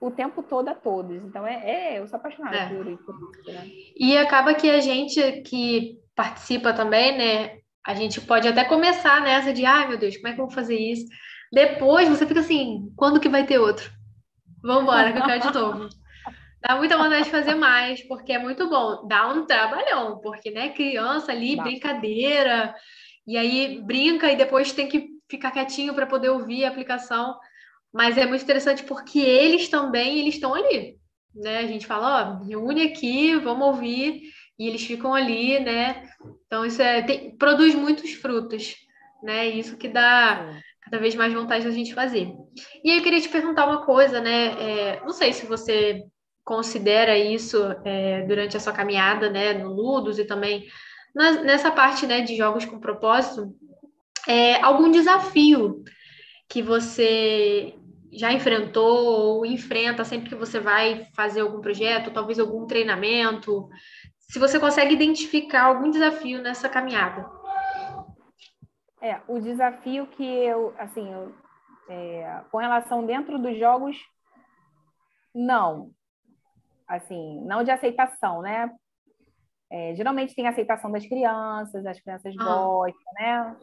O tempo todo a todos. Então, é, é eu sou apaixonada é. por isso. Né? E acaba que a gente que participa também, né? A gente pode até começar nessa de, ai meu Deus, como é que eu vou fazer isso? Depois você fica assim, quando que vai ter outro? Vamos embora, que eu quero de novo. Dá muita vontade de fazer mais, porque é muito bom. Dá um trabalhão, porque, né, criança ali, Dá. brincadeira, e aí brinca e depois tem que ficar quietinho para poder ouvir a aplicação. Mas é muito interessante porque eles também, eles estão ali, né? A gente fala, ó, reúne aqui, vamos ouvir, e eles ficam ali, né? Então isso é, tem, produz muitos frutos, né? Isso que dá cada vez mais vontade da gente fazer. E aí eu queria te perguntar uma coisa, né? É, não sei se você considera isso é, durante a sua caminhada, né, no Ludos e também na, nessa parte, né, de jogos com propósito, é, algum desafio que você já enfrentou ou enfrenta sempre que você vai fazer algum projeto, talvez algum treinamento, se você consegue identificar algum desafio nessa caminhada. É, o desafio que eu, assim, eu, é, com relação dentro dos jogos, não. Assim, não de aceitação, né? É, geralmente tem aceitação das crianças, as crianças ah. gostam, né?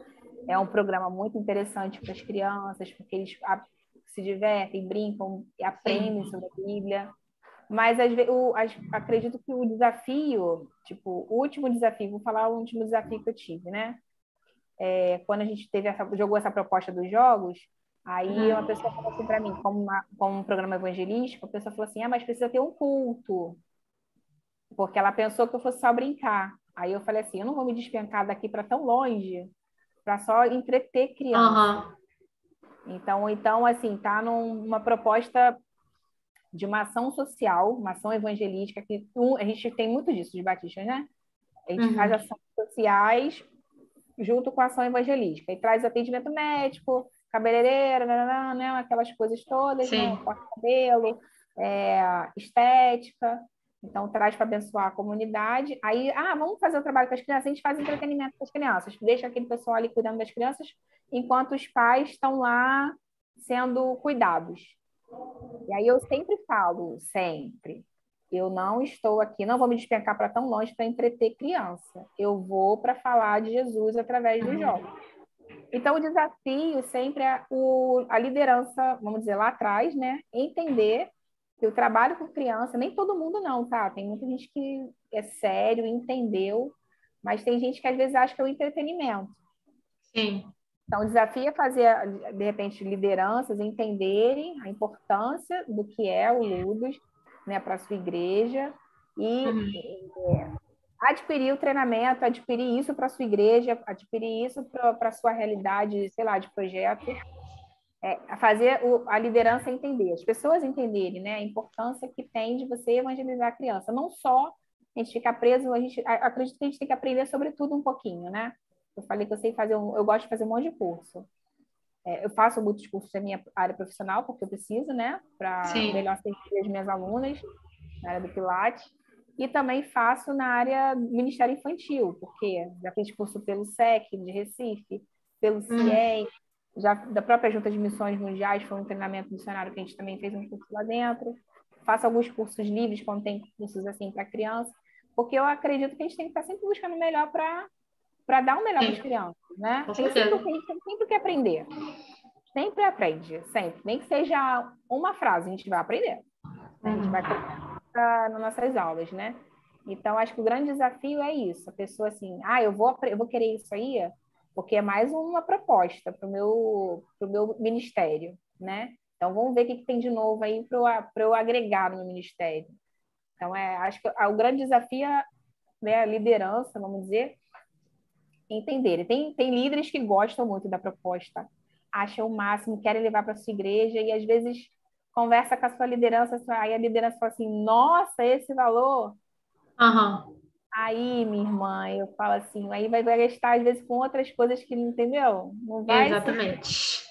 É um programa muito interessante para as crianças, porque eles se divertem, brincam e aprendem Sim. sobre a Bíblia. Mas às vezes, o, as, acredito que o desafio, tipo, o último desafio, vou falar o último desafio que eu tive, né? É, quando a gente teve essa, jogou essa proposta dos jogos, aí uma pessoa falou assim para mim, como, uma, como um programa evangelístico, a pessoa falou assim: ah, mas precisa ter um culto. Porque ela pensou que eu fosse só brincar. Aí eu falei assim: eu não vou me despencar daqui para tão longe para só entreter criança. Uhum. Então, então, assim, tá numa proposta de uma ação social, uma ação evangelística, que um, a gente tem muito disso de batistas, né? A gente uhum. faz ações sociais junto com a ação evangelística. E traz atendimento médico, cabeleireira, né, né, aquelas coisas todas, né? Sim. né? Corta-cabelo, é, estética. Então, traz para abençoar a comunidade. Aí, ah, vamos fazer o trabalho com as crianças. A gente faz entretenimento com as crianças. Deixa aquele pessoal ali cuidando das crianças, enquanto os pais estão lá sendo cuidados. E aí eu sempre falo, sempre, eu não estou aqui, não vou me despencar para tão longe para entreter criança. Eu vou para falar de Jesus através dos jogos. Então, o desafio sempre é o, a liderança, vamos dizer, lá atrás, né? Entender que o trabalho com criança, nem todo mundo não, tá? Tem muita gente que é sério, entendeu, mas tem gente que às vezes acha que é o entretenimento. Sim. Então, o desafio é fazer, de repente, lideranças entenderem a importância do que é o Ludos né, para a sua igreja e uhum. é, adquirir o treinamento, adquirir isso para a sua igreja, adquirir isso para a sua realidade, sei lá, de projeto é, fazer o, a liderança entender, as pessoas entenderem né, a importância que tem de você evangelizar a criança. Não só a gente ficar preso, a gente a, acredito que a gente tem que aprender sobre tudo um pouquinho, né? Eu falei que eu sei fazer um, eu gosto de fazer um monte de curso. É, eu faço muitos cursos da minha área profissional, porque eu preciso, né? Para melhor servir as minhas alunas na área do Pilates. E também faço na área do Ministério Infantil, porque já fiz curso pelo SEC de Recife, pelo CIEM, hum já da própria Junta de Missões Mundiais, foi um treinamento missionário que a gente também fez um curso lá dentro. Faço alguns cursos livres quando tem cursos assim para criança, porque eu acredito que a gente tem que estar sempre buscando o melhor para para dar o melhor para as crianças, né? Tem sempre, a gente tem sempre que aprender. Sempre aprende, sempre. Nem que seja uma frase, a gente vai aprender. A gente vai aprender nas nossas aulas, né? Então, acho que o grande desafio é isso. A pessoa assim, ah, eu vou, eu vou querer isso aí, porque é mais uma proposta para o meu, meu ministério, né? Então, vamos ver o que, que tem de novo aí para eu agregar no meu ministério. Então, é, acho que o grande desafio é né, a liderança, vamos dizer, entender. Tem, tem líderes que gostam muito da proposta, acham o máximo, querem levar para sua igreja e, às vezes, conversa com a sua liderança, aí a liderança fala assim, nossa, esse valor... Uhum. Aí, minha irmã, eu falo assim, aí vai, vai gastar às vezes com outras coisas que não entendeu? Não vai Exatamente. Ser...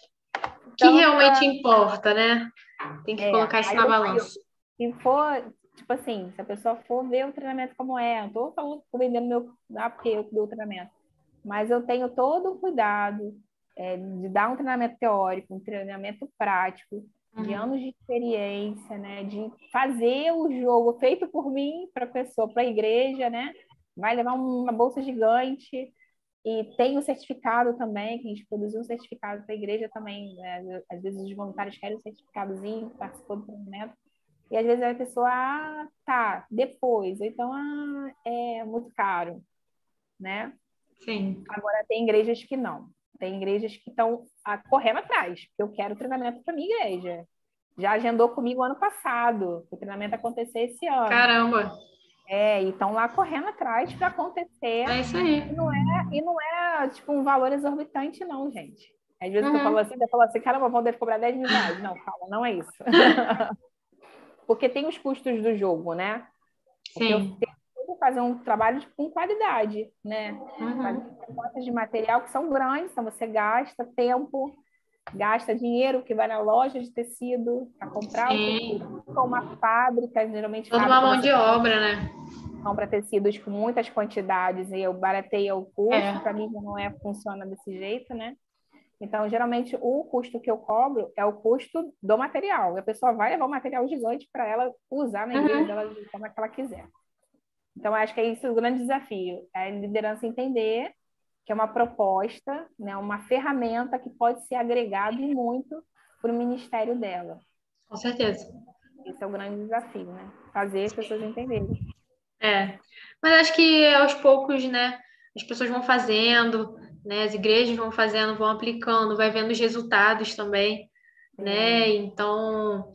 Então, que realmente importa, né? Tem que é, colocar isso na balança. Se for, tipo assim, se a pessoa for ver o treinamento como é, não estou falando tô vendendo meu, ah, porque eu dou o treinamento, mas eu tenho todo o cuidado é, de dar um treinamento teórico, um treinamento prático, uhum. de anos de experiência, né? De fazer o jogo feito por mim para a pessoa, para a igreja, né? Vai levar uma bolsa gigante e tem o certificado também, que a gente produziu um certificado para a igreja também. Né? Às vezes os voluntários querem um certificadozinho, participou do treinamento. E às vezes a pessoa, ah, tá, depois. Ou então, ah, é muito caro, né? Sim. Agora tem igrejas que não. Tem igrejas que estão correndo atrás, porque eu quero treinamento para minha igreja. Já agendou comigo ano passado, o treinamento acontecer esse ano. Caramba! É, e estão lá correndo atrás para acontecer. É isso aí. E não é, e não é, tipo, um valor exorbitante, não, gente. Às vezes uhum. eu falo assim, eu falo assim, caramba, vão deve cobrar 10 mil reais. Não, calma, não é isso. Porque tem os custos do jogo, né? Sim. eu tenho fazer um trabalho com qualidade, né? Uhum. Fazer de material que são grandes, então você gasta tempo, gasta dinheiro que vai na loja de tecido para comprar Sim. o uma fábrica, geralmente toda uma mão de obra, né? Compra tecidos com muitas quantidades e eu barateio o custo, é. para mim não é funciona desse jeito, né? Então, geralmente, o custo que eu cobro é o custo do material. A pessoa vai levar um material gigante para ela usar na igreja uhum. dela de forma que ela quiser. Então, acho que é isso o grande desafio. É a liderança entender que é uma proposta, né, uma ferramenta que pode ser agregada e muito para o ministério dela. Com certeza. Esse é o grande desafio, né? Fazer as pessoas entenderem. É. Mas acho que aos poucos, né, as pessoas vão fazendo, né? As igrejas vão fazendo, vão aplicando, vai vendo os resultados também, né? Então,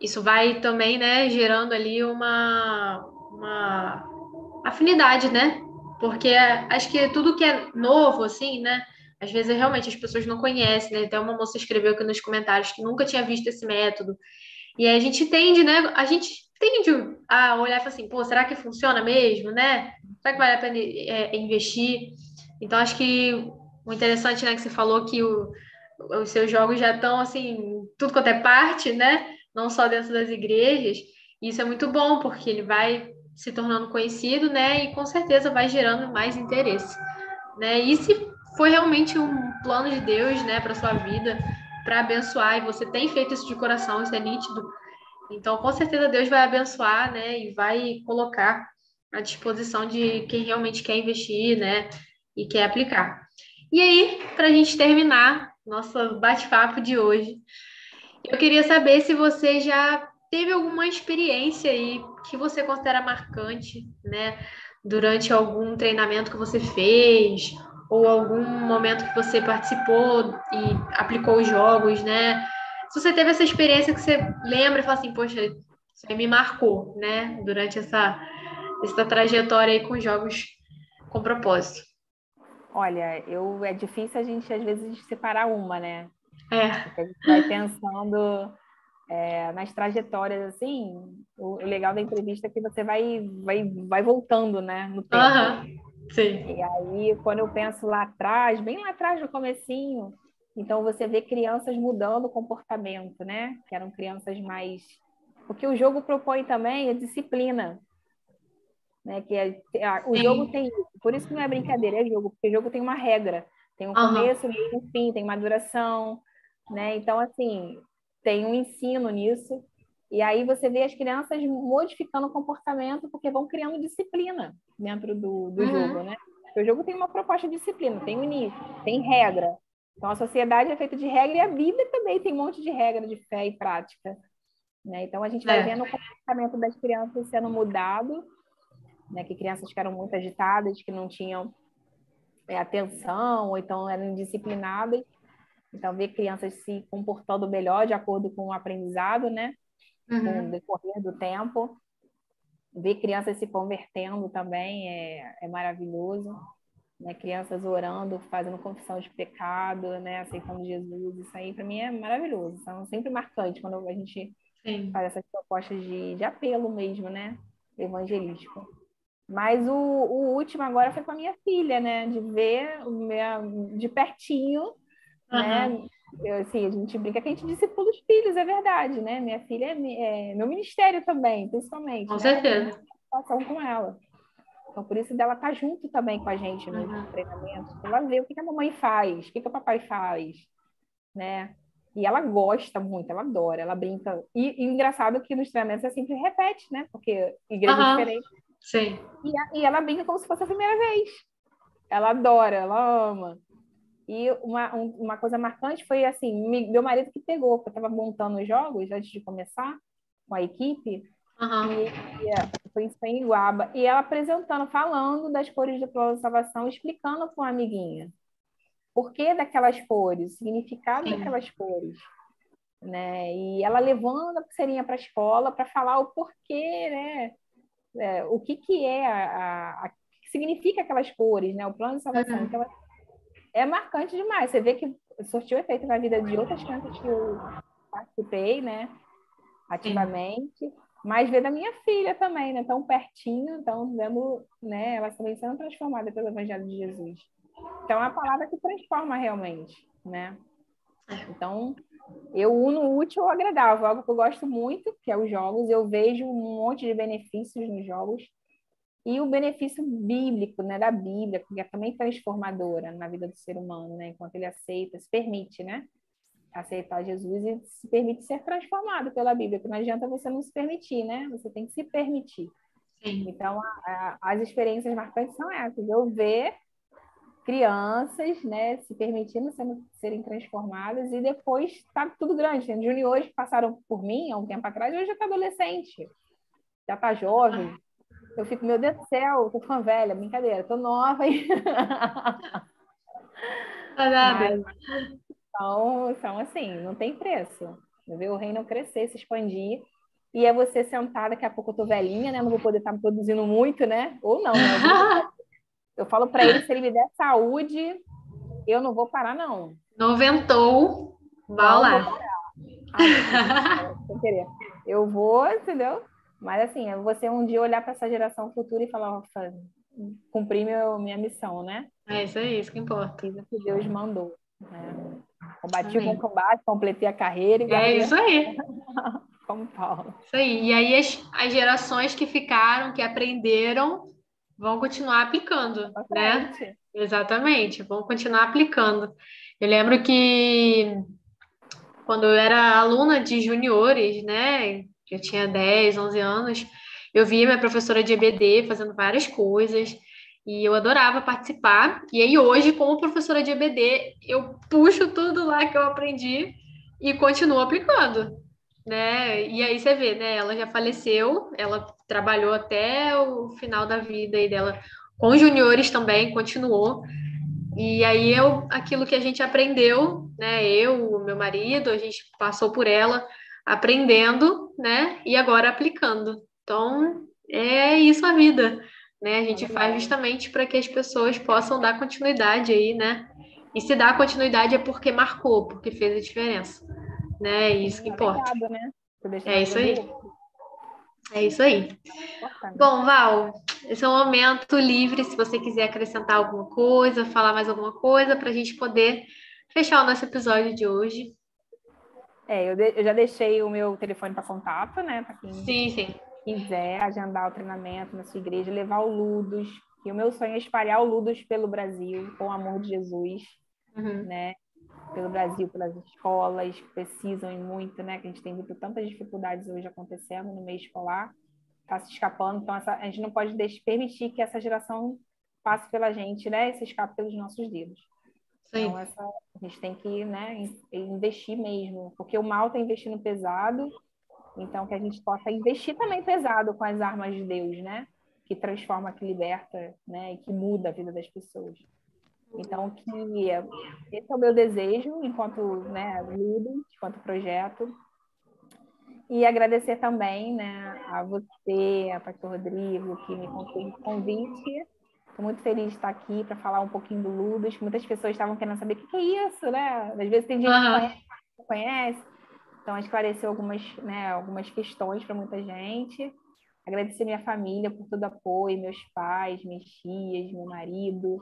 isso vai também, né, gerando ali uma, uma afinidade, né? Porque acho que tudo que é novo, assim, né? Às vezes realmente as pessoas não conhecem, né? Até uma moça escreveu aqui nos comentários que nunca tinha visto esse método. E a gente tende, né? A gente tende a olhar e falar assim, pô, será que funciona mesmo, né? Será que vale a pena é, investir? Então, acho que o interessante, né, que você falou que o, os seus jogos já estão, assim, tudo quanto é parte, né? Não só dentro das igrejas. E isso é muito bom, porque ele vai se tornando conhecido, né? E com certeza vai gerando mais interesse, né? E se foi realmente um plano de Deus, né, para sua vida, para abençoar, e você tem feito isso de coração, isso é nítido. Então, com certeza Deus vai abençoar, né, e vai colocar à disposição de quem realmente quer investir, né, e quer aplicar. E aí, para a gente terminar nosso bate-papo de hoje, eu queria saber se você já teve alguma experiência aí que você considera marcante, né, durante algum treinamento que você fez ou algum momento que você participou e aplicou os jogos, né? Se você teve essa experiência que você lembra e fala assim, poxa, isso aí me marcou, né, durante essa essa trajetória aí com jogos com propósito. Olha, eu é difícil a gente às vezes separar uma, né? É. Porque a gente vai pensando é, nas trajetórias assim. O, o, legal da entrevista é que você vai vai vai voltando, né, no tempo. Uhum. Sim. E aí quando eu penso lá atrás, bem lá atrás no comecinho, então você vê crianças mudando o comportamento, né? Que eram crianças mais porque o jogo propõe também a disciplina né? Que é, o Sim. jogo tem por isso que não é brincadeira, é jogo, porque o jogo tem uma regra, tem um começo, uhum. meio um fim, tem uma duração, né? Então, assim, tem um ensino nisso. E aí você vê as crianças modificando o comportamento porque vão criando disciplina dentro do, do uhum. jogo, né? Porque o jogo tem uma proposta de disciplina, tem um início, tem regra. Então a sociedade é feita de regra e a Bíblia também tem um monte de regra de fé e prática. Né? Então a gente vai é. vendo o comportamento das crianças sendo mudado né, que crianças que eram muito agitadas, que não tinham é, atenção, ou então eram indisciplinadas. Então, ver crianças se comportando melhor de acordo com o aprendizado, né? Uhum. Com o decorrer do tempo. Ver crianças se convertendo também é, é maravilhoso. Né? Crianças orando, fazendo confissão de pecado, né? Aceitando Jesus. Isso aí, para mim, é maravilhoso. São sempre marcante quando a gente Sim. faz essas propostas de, de apelo mesmo, né? Evangelístico. Mas o, o último agora foi com a minha filha, né? De ver minha, de pertinho, uhum. né? Eu, assim, a gente brinca que a gente discipula os filhos, é verdade, né? Minha filha é, é meu ministério também, principalmente. Com né? certeza. Com ela. Então, por isso dela tá junto também com a gente no uhum. treinamento. Ela vê o que, que a mamãe faz, o que, que o papai faz, né? E ela gosta muito, ela adora, ela brinca. E, e engraçado que nos treinamentos é sempre repete, né? Porque igreja uhum. diferente Sim. E, a, e ela brinca como se fosse a primeira vez. Ela adora, ela ama. E uma, um, uma coisa marcante foi assim, meu marido que pegou, porque eu estava montando os jogos antes de começar com a equipe, uhum. e, e foi em Iguaba, e ela apresentando, falando das cores do plano de salvação, explicando para uma amiguinha por que daquelas cores, o significado Sim. daquelas cores. Né? E ela levando a pulseirinha para a escola para falar o porquê, né? é, o que, que é a, a, que significa aquelas cores, né? O plano de salvação. Uhum. Então, é marcante demais. Você vê que surtiu efeito na vida de outras crianças que eu participei, né? Ativamente. Sim. Mas vê da minha filha também, né? Tão pertinho, então vendo, né? Ela também sendo transformada pelo Evangelho de Jesus. Então é a palavra que transforma realmente, né? Então, eu uno o útil ao agradável, algo que eu gosto muito, que é os jogos. Eu vejo um monte de benefícios nos jogos. E o benefício bíblico, né, da Bíblia, que é também transformadora na vida do ser humano, né, enquanto ele aceita, se permite, né, aceitar Jesus e se permite ser transformado pela Bíblia, porque não adianta você não se permitir, né, você tem que se permitir. Sim. Então, a, a, as experiências marcantes são essas, eu ver crianças, né, se permitindo sendo, serem transformadas e depois está tudo grande. Juniores que passaram por mim há um tempo atrás, hoje já está adolescente, já está jovem. Eu fico, meu Deus do céu, tô fã velha, brincadeira, tô nova aí. Mas, então, então, assim, não tem preço. Ver o reino crescer, se expandir. E é você sentar, daqui a pouco eu tô velhinha, né? Não vou poder estar tá produzindo muito, né? Ou não, né? Eu falo para ele, se ele me der saúde, eu não vou parar, não. Noventou, vá lá. Ah, querer. Eu vou, entendeu? Mas assim, é você um dia olhar para essa geração futura e falar, cumprir meu, minha missão, né? É isso aí, isso que importa. Fiz o que Deus mandou. Né? Combati Amém. o bom combate, completei a carreira. E é isso aí. Como Paulo. Isso aí. E aí as, as gerações que ficaram, que aprenderam, vão continuar aplicando, né? Exatamente, vão continuar aplicando. Eu lembro que quando eu era aluna de juniores, né? Eu tinha 10, 11 anos, eu via minha professora de EBD fazendo várias coisas e eu adorava participar. E aí hoje, como professora de EBD, eu puxo tudo lá que eu aprendi e continuo aplicando né? E aí você vê, né? Ela já faleceu, ela trabalhou até o final da vida aí dela com juniores também, continuou. E aí eu, aquilo que a gente aprendeu, né? Eu, meu marido, a gente passou por ela aprendendo, né? E agora aplicando. Então, é isso a vida, né? A gente faz justamente para que as pessoas possam dar continuidade aí, né? E se dá continuidade é porque marcou, porque fez a diferença né? É isso que importa. né? É isso aí. É isso aí. Bom, Val, esse é um momento livre. Se você quiser acrescentar alguma coisa, falar mais alguma coisa, para a gente poder fechar o nosso episódio de hoje. É, eu, de, eu já deixei o meu telefone para contato, né? Para quem sim, sim. quiser agendar o treinamento na sua igreja, levar o Ludos. E o meu sonho é espalhar o Ludos pelo Brasil, com o amor de Jesus, uhum. né? pelo Brasil, pelas escolas que precisam e muito, né? Que a gente tem visto tantas dificuldades hoje acontecendo no meio escolar, está se escapando. Então, essa, a gente não pode deixar, permitir que essa geração passe pela gente, né? E se escape pelos nossos dedos. Sim. Então, essa, a gente tem que né, investir mesmo, porque o mal está investindo pesado, então que a gente possa investir também pesado com as armas de Deus, né? Que transforma, que liberta, né? E que muda a vida das pessoas. Então, que esse é o meu desejo enquanto né, líder, enquanto projeto. E agradecer também né, a você, a Pastor Rodrigo, que me fez o convite. Estou muito feliz de estar aqui para falar um pouquinho do Ludos. Muitas pessoas estavam querendo saber o que, que é isso, né? Às vezes tem gente uhum. que conhece, não conhece. Então, esclareceu algumas, né, algumas questões para muita gente. Agradecer minha família por todo o apoio, meus pais, minhas tias, meu marido,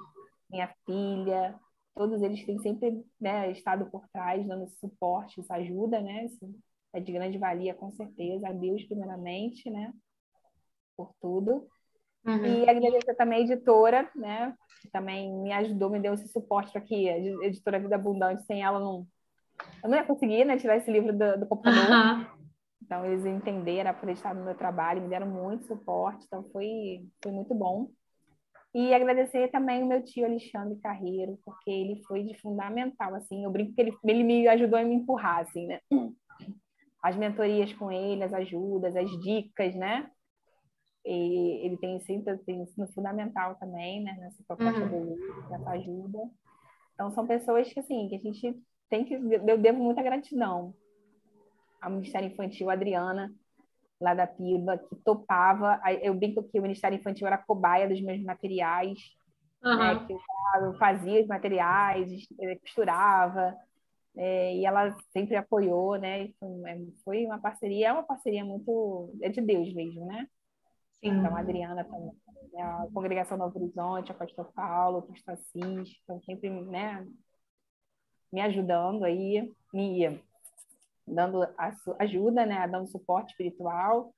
minha filha, todos eles têm sempre né, estado por trás, dando esse suporte, essa ajuda, né? Isso é de grande valia, com certeza. A Deus, primeiramente, né? Por tudo. Uhum. E agradecer também a editora, né? Que também me ajudou, me deu esse suporte que a editora Vida Abundante, sem ela, não, eu não ia conseguir né, tirar esse livro do, do computador. Uhum. Então, eles entenderam, acreditaram no meu trabalho, me deram muito suporte, então foi, foi muito bom. E agradecer também o meu tio Alexandre Carreiro, porque ele foi de fundamental, assim, eu brinco que ele, ele me ajudou a me empurrar, assim, né? As mentorias com ele, as ajudas, as dicas, né? E ele tem sempre tem ensino fundamental também, né? Nessa proposta uhum. dele, nessa ajuda. Então, são pessoas que, assim, que a gente tem que... Eu devo muita gratidão ao Ministério Infantil, a Adriana, lá da PIBA, que topava. Eu brinco que o Ministério Infantil era cobaia dos meus materiais, uhum. né, que eu fazia os materiais, costurava, é, e ela sempre apoiou, né? Foi uma parceria, é uma parceria muito. é de Deus mesmo, né? Sim. Então, a Adriana também, né, a Congregação Novo Horizonte, a Pastor Paulo, o Pastor Assis, estão sempre, né? Me ajudando aí, me dando ajuda, né? Dando suporte espiritual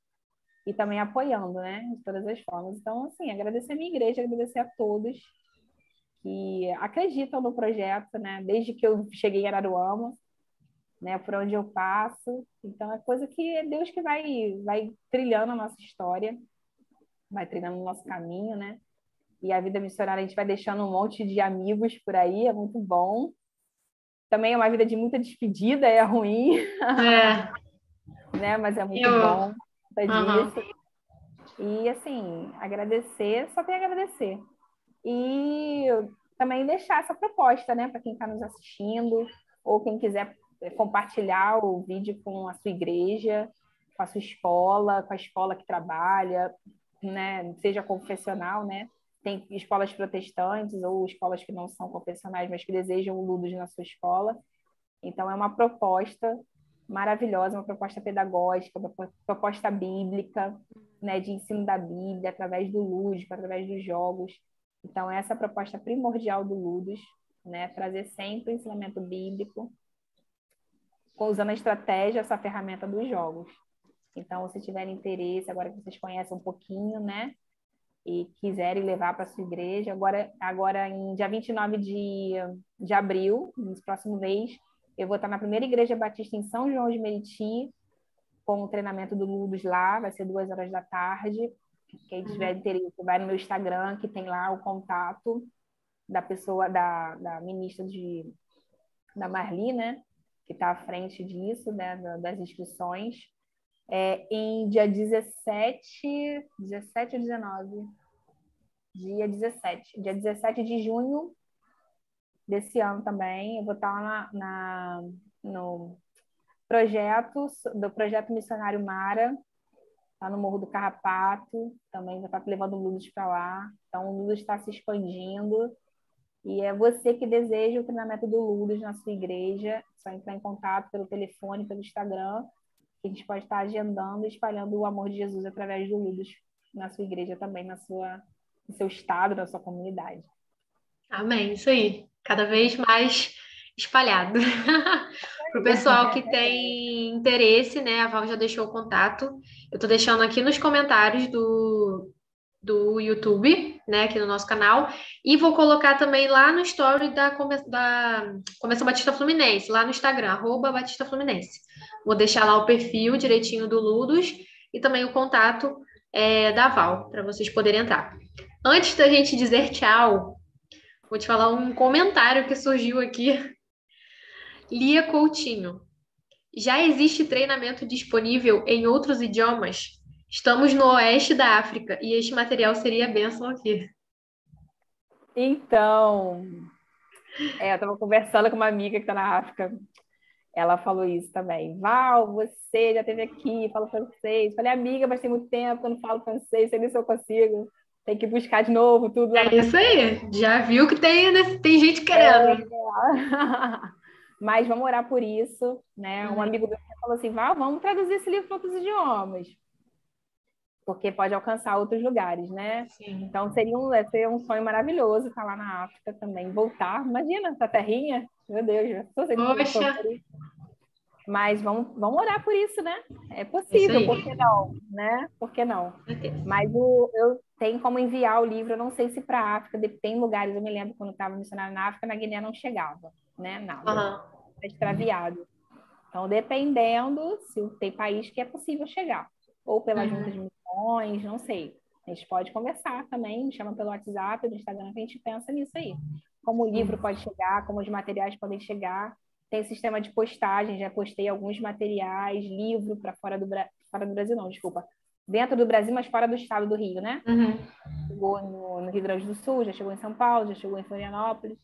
e também apoiando, né? De todas as formas. Então, assim, agradecer a minha igreja, agradecer a todos que acreditam no projeto, né? Desde que eu cheguei em Araruama, né? Por onde eu passo. Então, é coisa que é Deus que vai, vai trilhando a nossa história, vai trilhando o nosso caminho, né? E a vida missionária a gente vai deixando um monte de amigos por aí, é muito bom. Também é uma vida de muita despedida, é ruim. É. né? Mas é muito eu... bom. Uhum. E assim, agradecer, só tem a agradecer e também deixar essa proposta, né, para quem está nos assistindo ou quem quiser compartilhar o vídeo com a sua igreja, com a sua escola, com a escola que trabalha, né, seja confessional, né? Tem escolas protestantes ou escolas que não são confessionais, mas que desejam o Ludos na sua escola. Então é uma proposta maravilhosa, uma proposta pedagógica, uma proposta bíblica, né, de ensino da Bíblia através do lúdico, através dos jogos. Então, essa é a proposta primordial do Ludus, né? Trazer sempre o ensinamento bíblico, usando a estratégia, essa ferramenta dos jogos. Então, se tiverem interesse, agora que vocês conhecem um pouquinho, né? E quiserem levar para a sua igreja, agora, agora em dia 29 de, de abril, no próximo mês, eu vou estar na primeira igreja batista em São João de Meriti, com o treinamento do Ludus lá, vai ser duas horas da tarde. Quem tiver interesse, vai no meu Instagram, que tem lá o contato da pessoa, da, da ministra de, da Marli, né? Que está à frente disso, né? Das inscrições. É, em dia 17, 17 ou 19? Dia 17. Dia 17 de junho desse ano também. Eu vou estar lá na, na no projeto, do projeto Missionário Mara, Está no Morro do Carrapato, também já está levando o Lulus para lá. Então, o Lulus está se expandindo. E é você que deseja o treinamento do Lulus na sua igreja. É só entrar em contato pelo telefone, pelo Instagram, que a gente pode estar agendando espalhando o amor de Jesus através do Lulus na sua igreja também, na sua, no seu estado, na sua comunidade. Amém, isso aí. Cada vez mais espalhado. Para o pessoal que tem interesse, né? A Val já deixou o contato. Eu estou deixando aqui nos comentários do, do YouTube, né? Aqui no nosso canal. E vou colocar também lá no story da, da Convenção Batista Fluminense, lá no Instagram, arroba Batista Fluminense. Vou deixar lá o perfil direitinho do Ludos e também o contato é, da Val, para vocês poderem entrar. Antes da gente dizer tchau, vou te falar um comentário que surgiu aqui Lia Coutinho. Já existe treinamento disponível em outros idiomas? Estamos no oeste da África e este material seria bênção aqui. Então, é, eu estava conversando com uma amiga que está na África. Ela falou isso também. Val, você já esteve aqui, fala francês. Falei, amiga, mas tem muito tempo que eu não falo francês, sei nem se eu consigo. Tem que buscar de novo tudo. É isso aí. Já viu que tem, né? tem gente querendo. É. Mas vamos orar por isso, né? Um uhum. amigo meu falou assim, Val, vamos traduzir esse livro para outros idiomas. Porque pode alcançar outros lugares, né? Sim. Então seria um, seria um sonho maravilhoso estar lá na África também, voltar. Imagina, essa terrinha, meu Deus, Poxa. Mas vamos, vamos orar por isso, né? É possível, por que não? Né? Por que não? Mas o, eu tenho como enviar o livro, eu não sei se para a África, tem lugares, eu me lembro quando estava missionário na África, na Guiné não chegava né? Nada. Uhum. extraviado. Então, dependendo, se tem país que é possível chegar. Ou pela uhum. junta de missões, não sei. A gente pode conversar também, me chama pelo WhatsApp, no Instagram, que a gente pensa nisso aí. Como o livro pode chegar, como os materiais podem chegar. Tem sistema de postagem, já postei alguns materiais, livro para fora do, fora do Brasil, não, desculpa. Dentro do Brasil, mas fora do estado do Rio, né? Uhum. Chegou no, no Rio Grande do Sul, já chegou em São Paulo, já chegou em Florianópolis.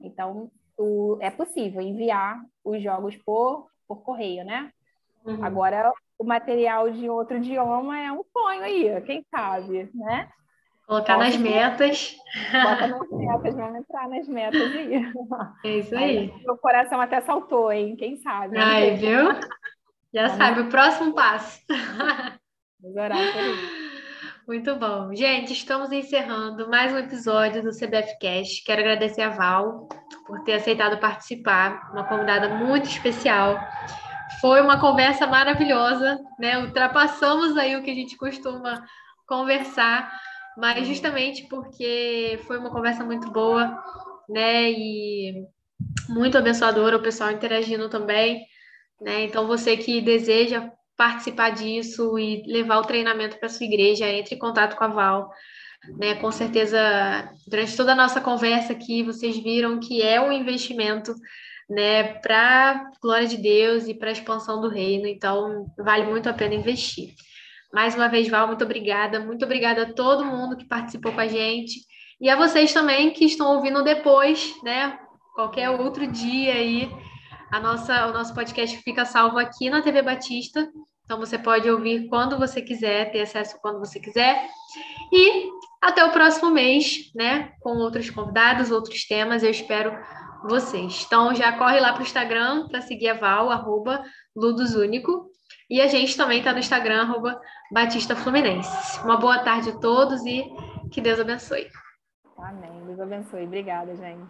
Então, o, é possível enviar os jogos por, por correio, né? Uhum. Agora, o material de outro idioma é um sonho aí, quem sabe, né? Colocar Posso... nas metas. Bota nas metas, vamos entrar nas metas aí. É isso aí. aí meu coração até saltou, hein? Quem sabe? Aí, viu? Já vamos... sabe, o próximo passo. Vamos orar por isso. Muito bom. Gente, estamos encerrando mais um episódio do CBF Cast. Quero agradecer a Val por ter aceitado participar, uma convidada muito especial. Foi uma conversa maravilhosa, né? Ultrapassamos aí o que a gente costuma conversar, mas justamente porque foi uma conversa muito boa, né? E muito abençoadora, o pessoal interagindo também, né? Então você que deseja participar disso e levar o treinamento para sua igreja, entre em contato com a Val. Né? Com certeza, durante toda a nossa conversa aqui, vocês viram que é um investimento né, para glória de Deus e para a expansão do reino, então vale muito a pena investir. Mais uma vez, Val, muito obrigada. Muito obrigada a todo mundo que participou com a gente. E a vocês também que estão ouvindo depois, né? Qualquer outro dia aí. A nossa, o nosso podcast fica salvo aqui na TV Batista. Então você pode ouvir quando você quiser, ter acesso quando você quiser. E até o próximo mês, né? Com outros convidados, outros temas. Eu espero vocês. Então já corre lá para o Instagram para seguir a Val, arroba Ludosúnico. E a gente também está no Instagram, arroba Batista Fluminense. Uma boa tarde a todos e que Deus abençoe. Amém. Deus abençoe. Obrigada, gente.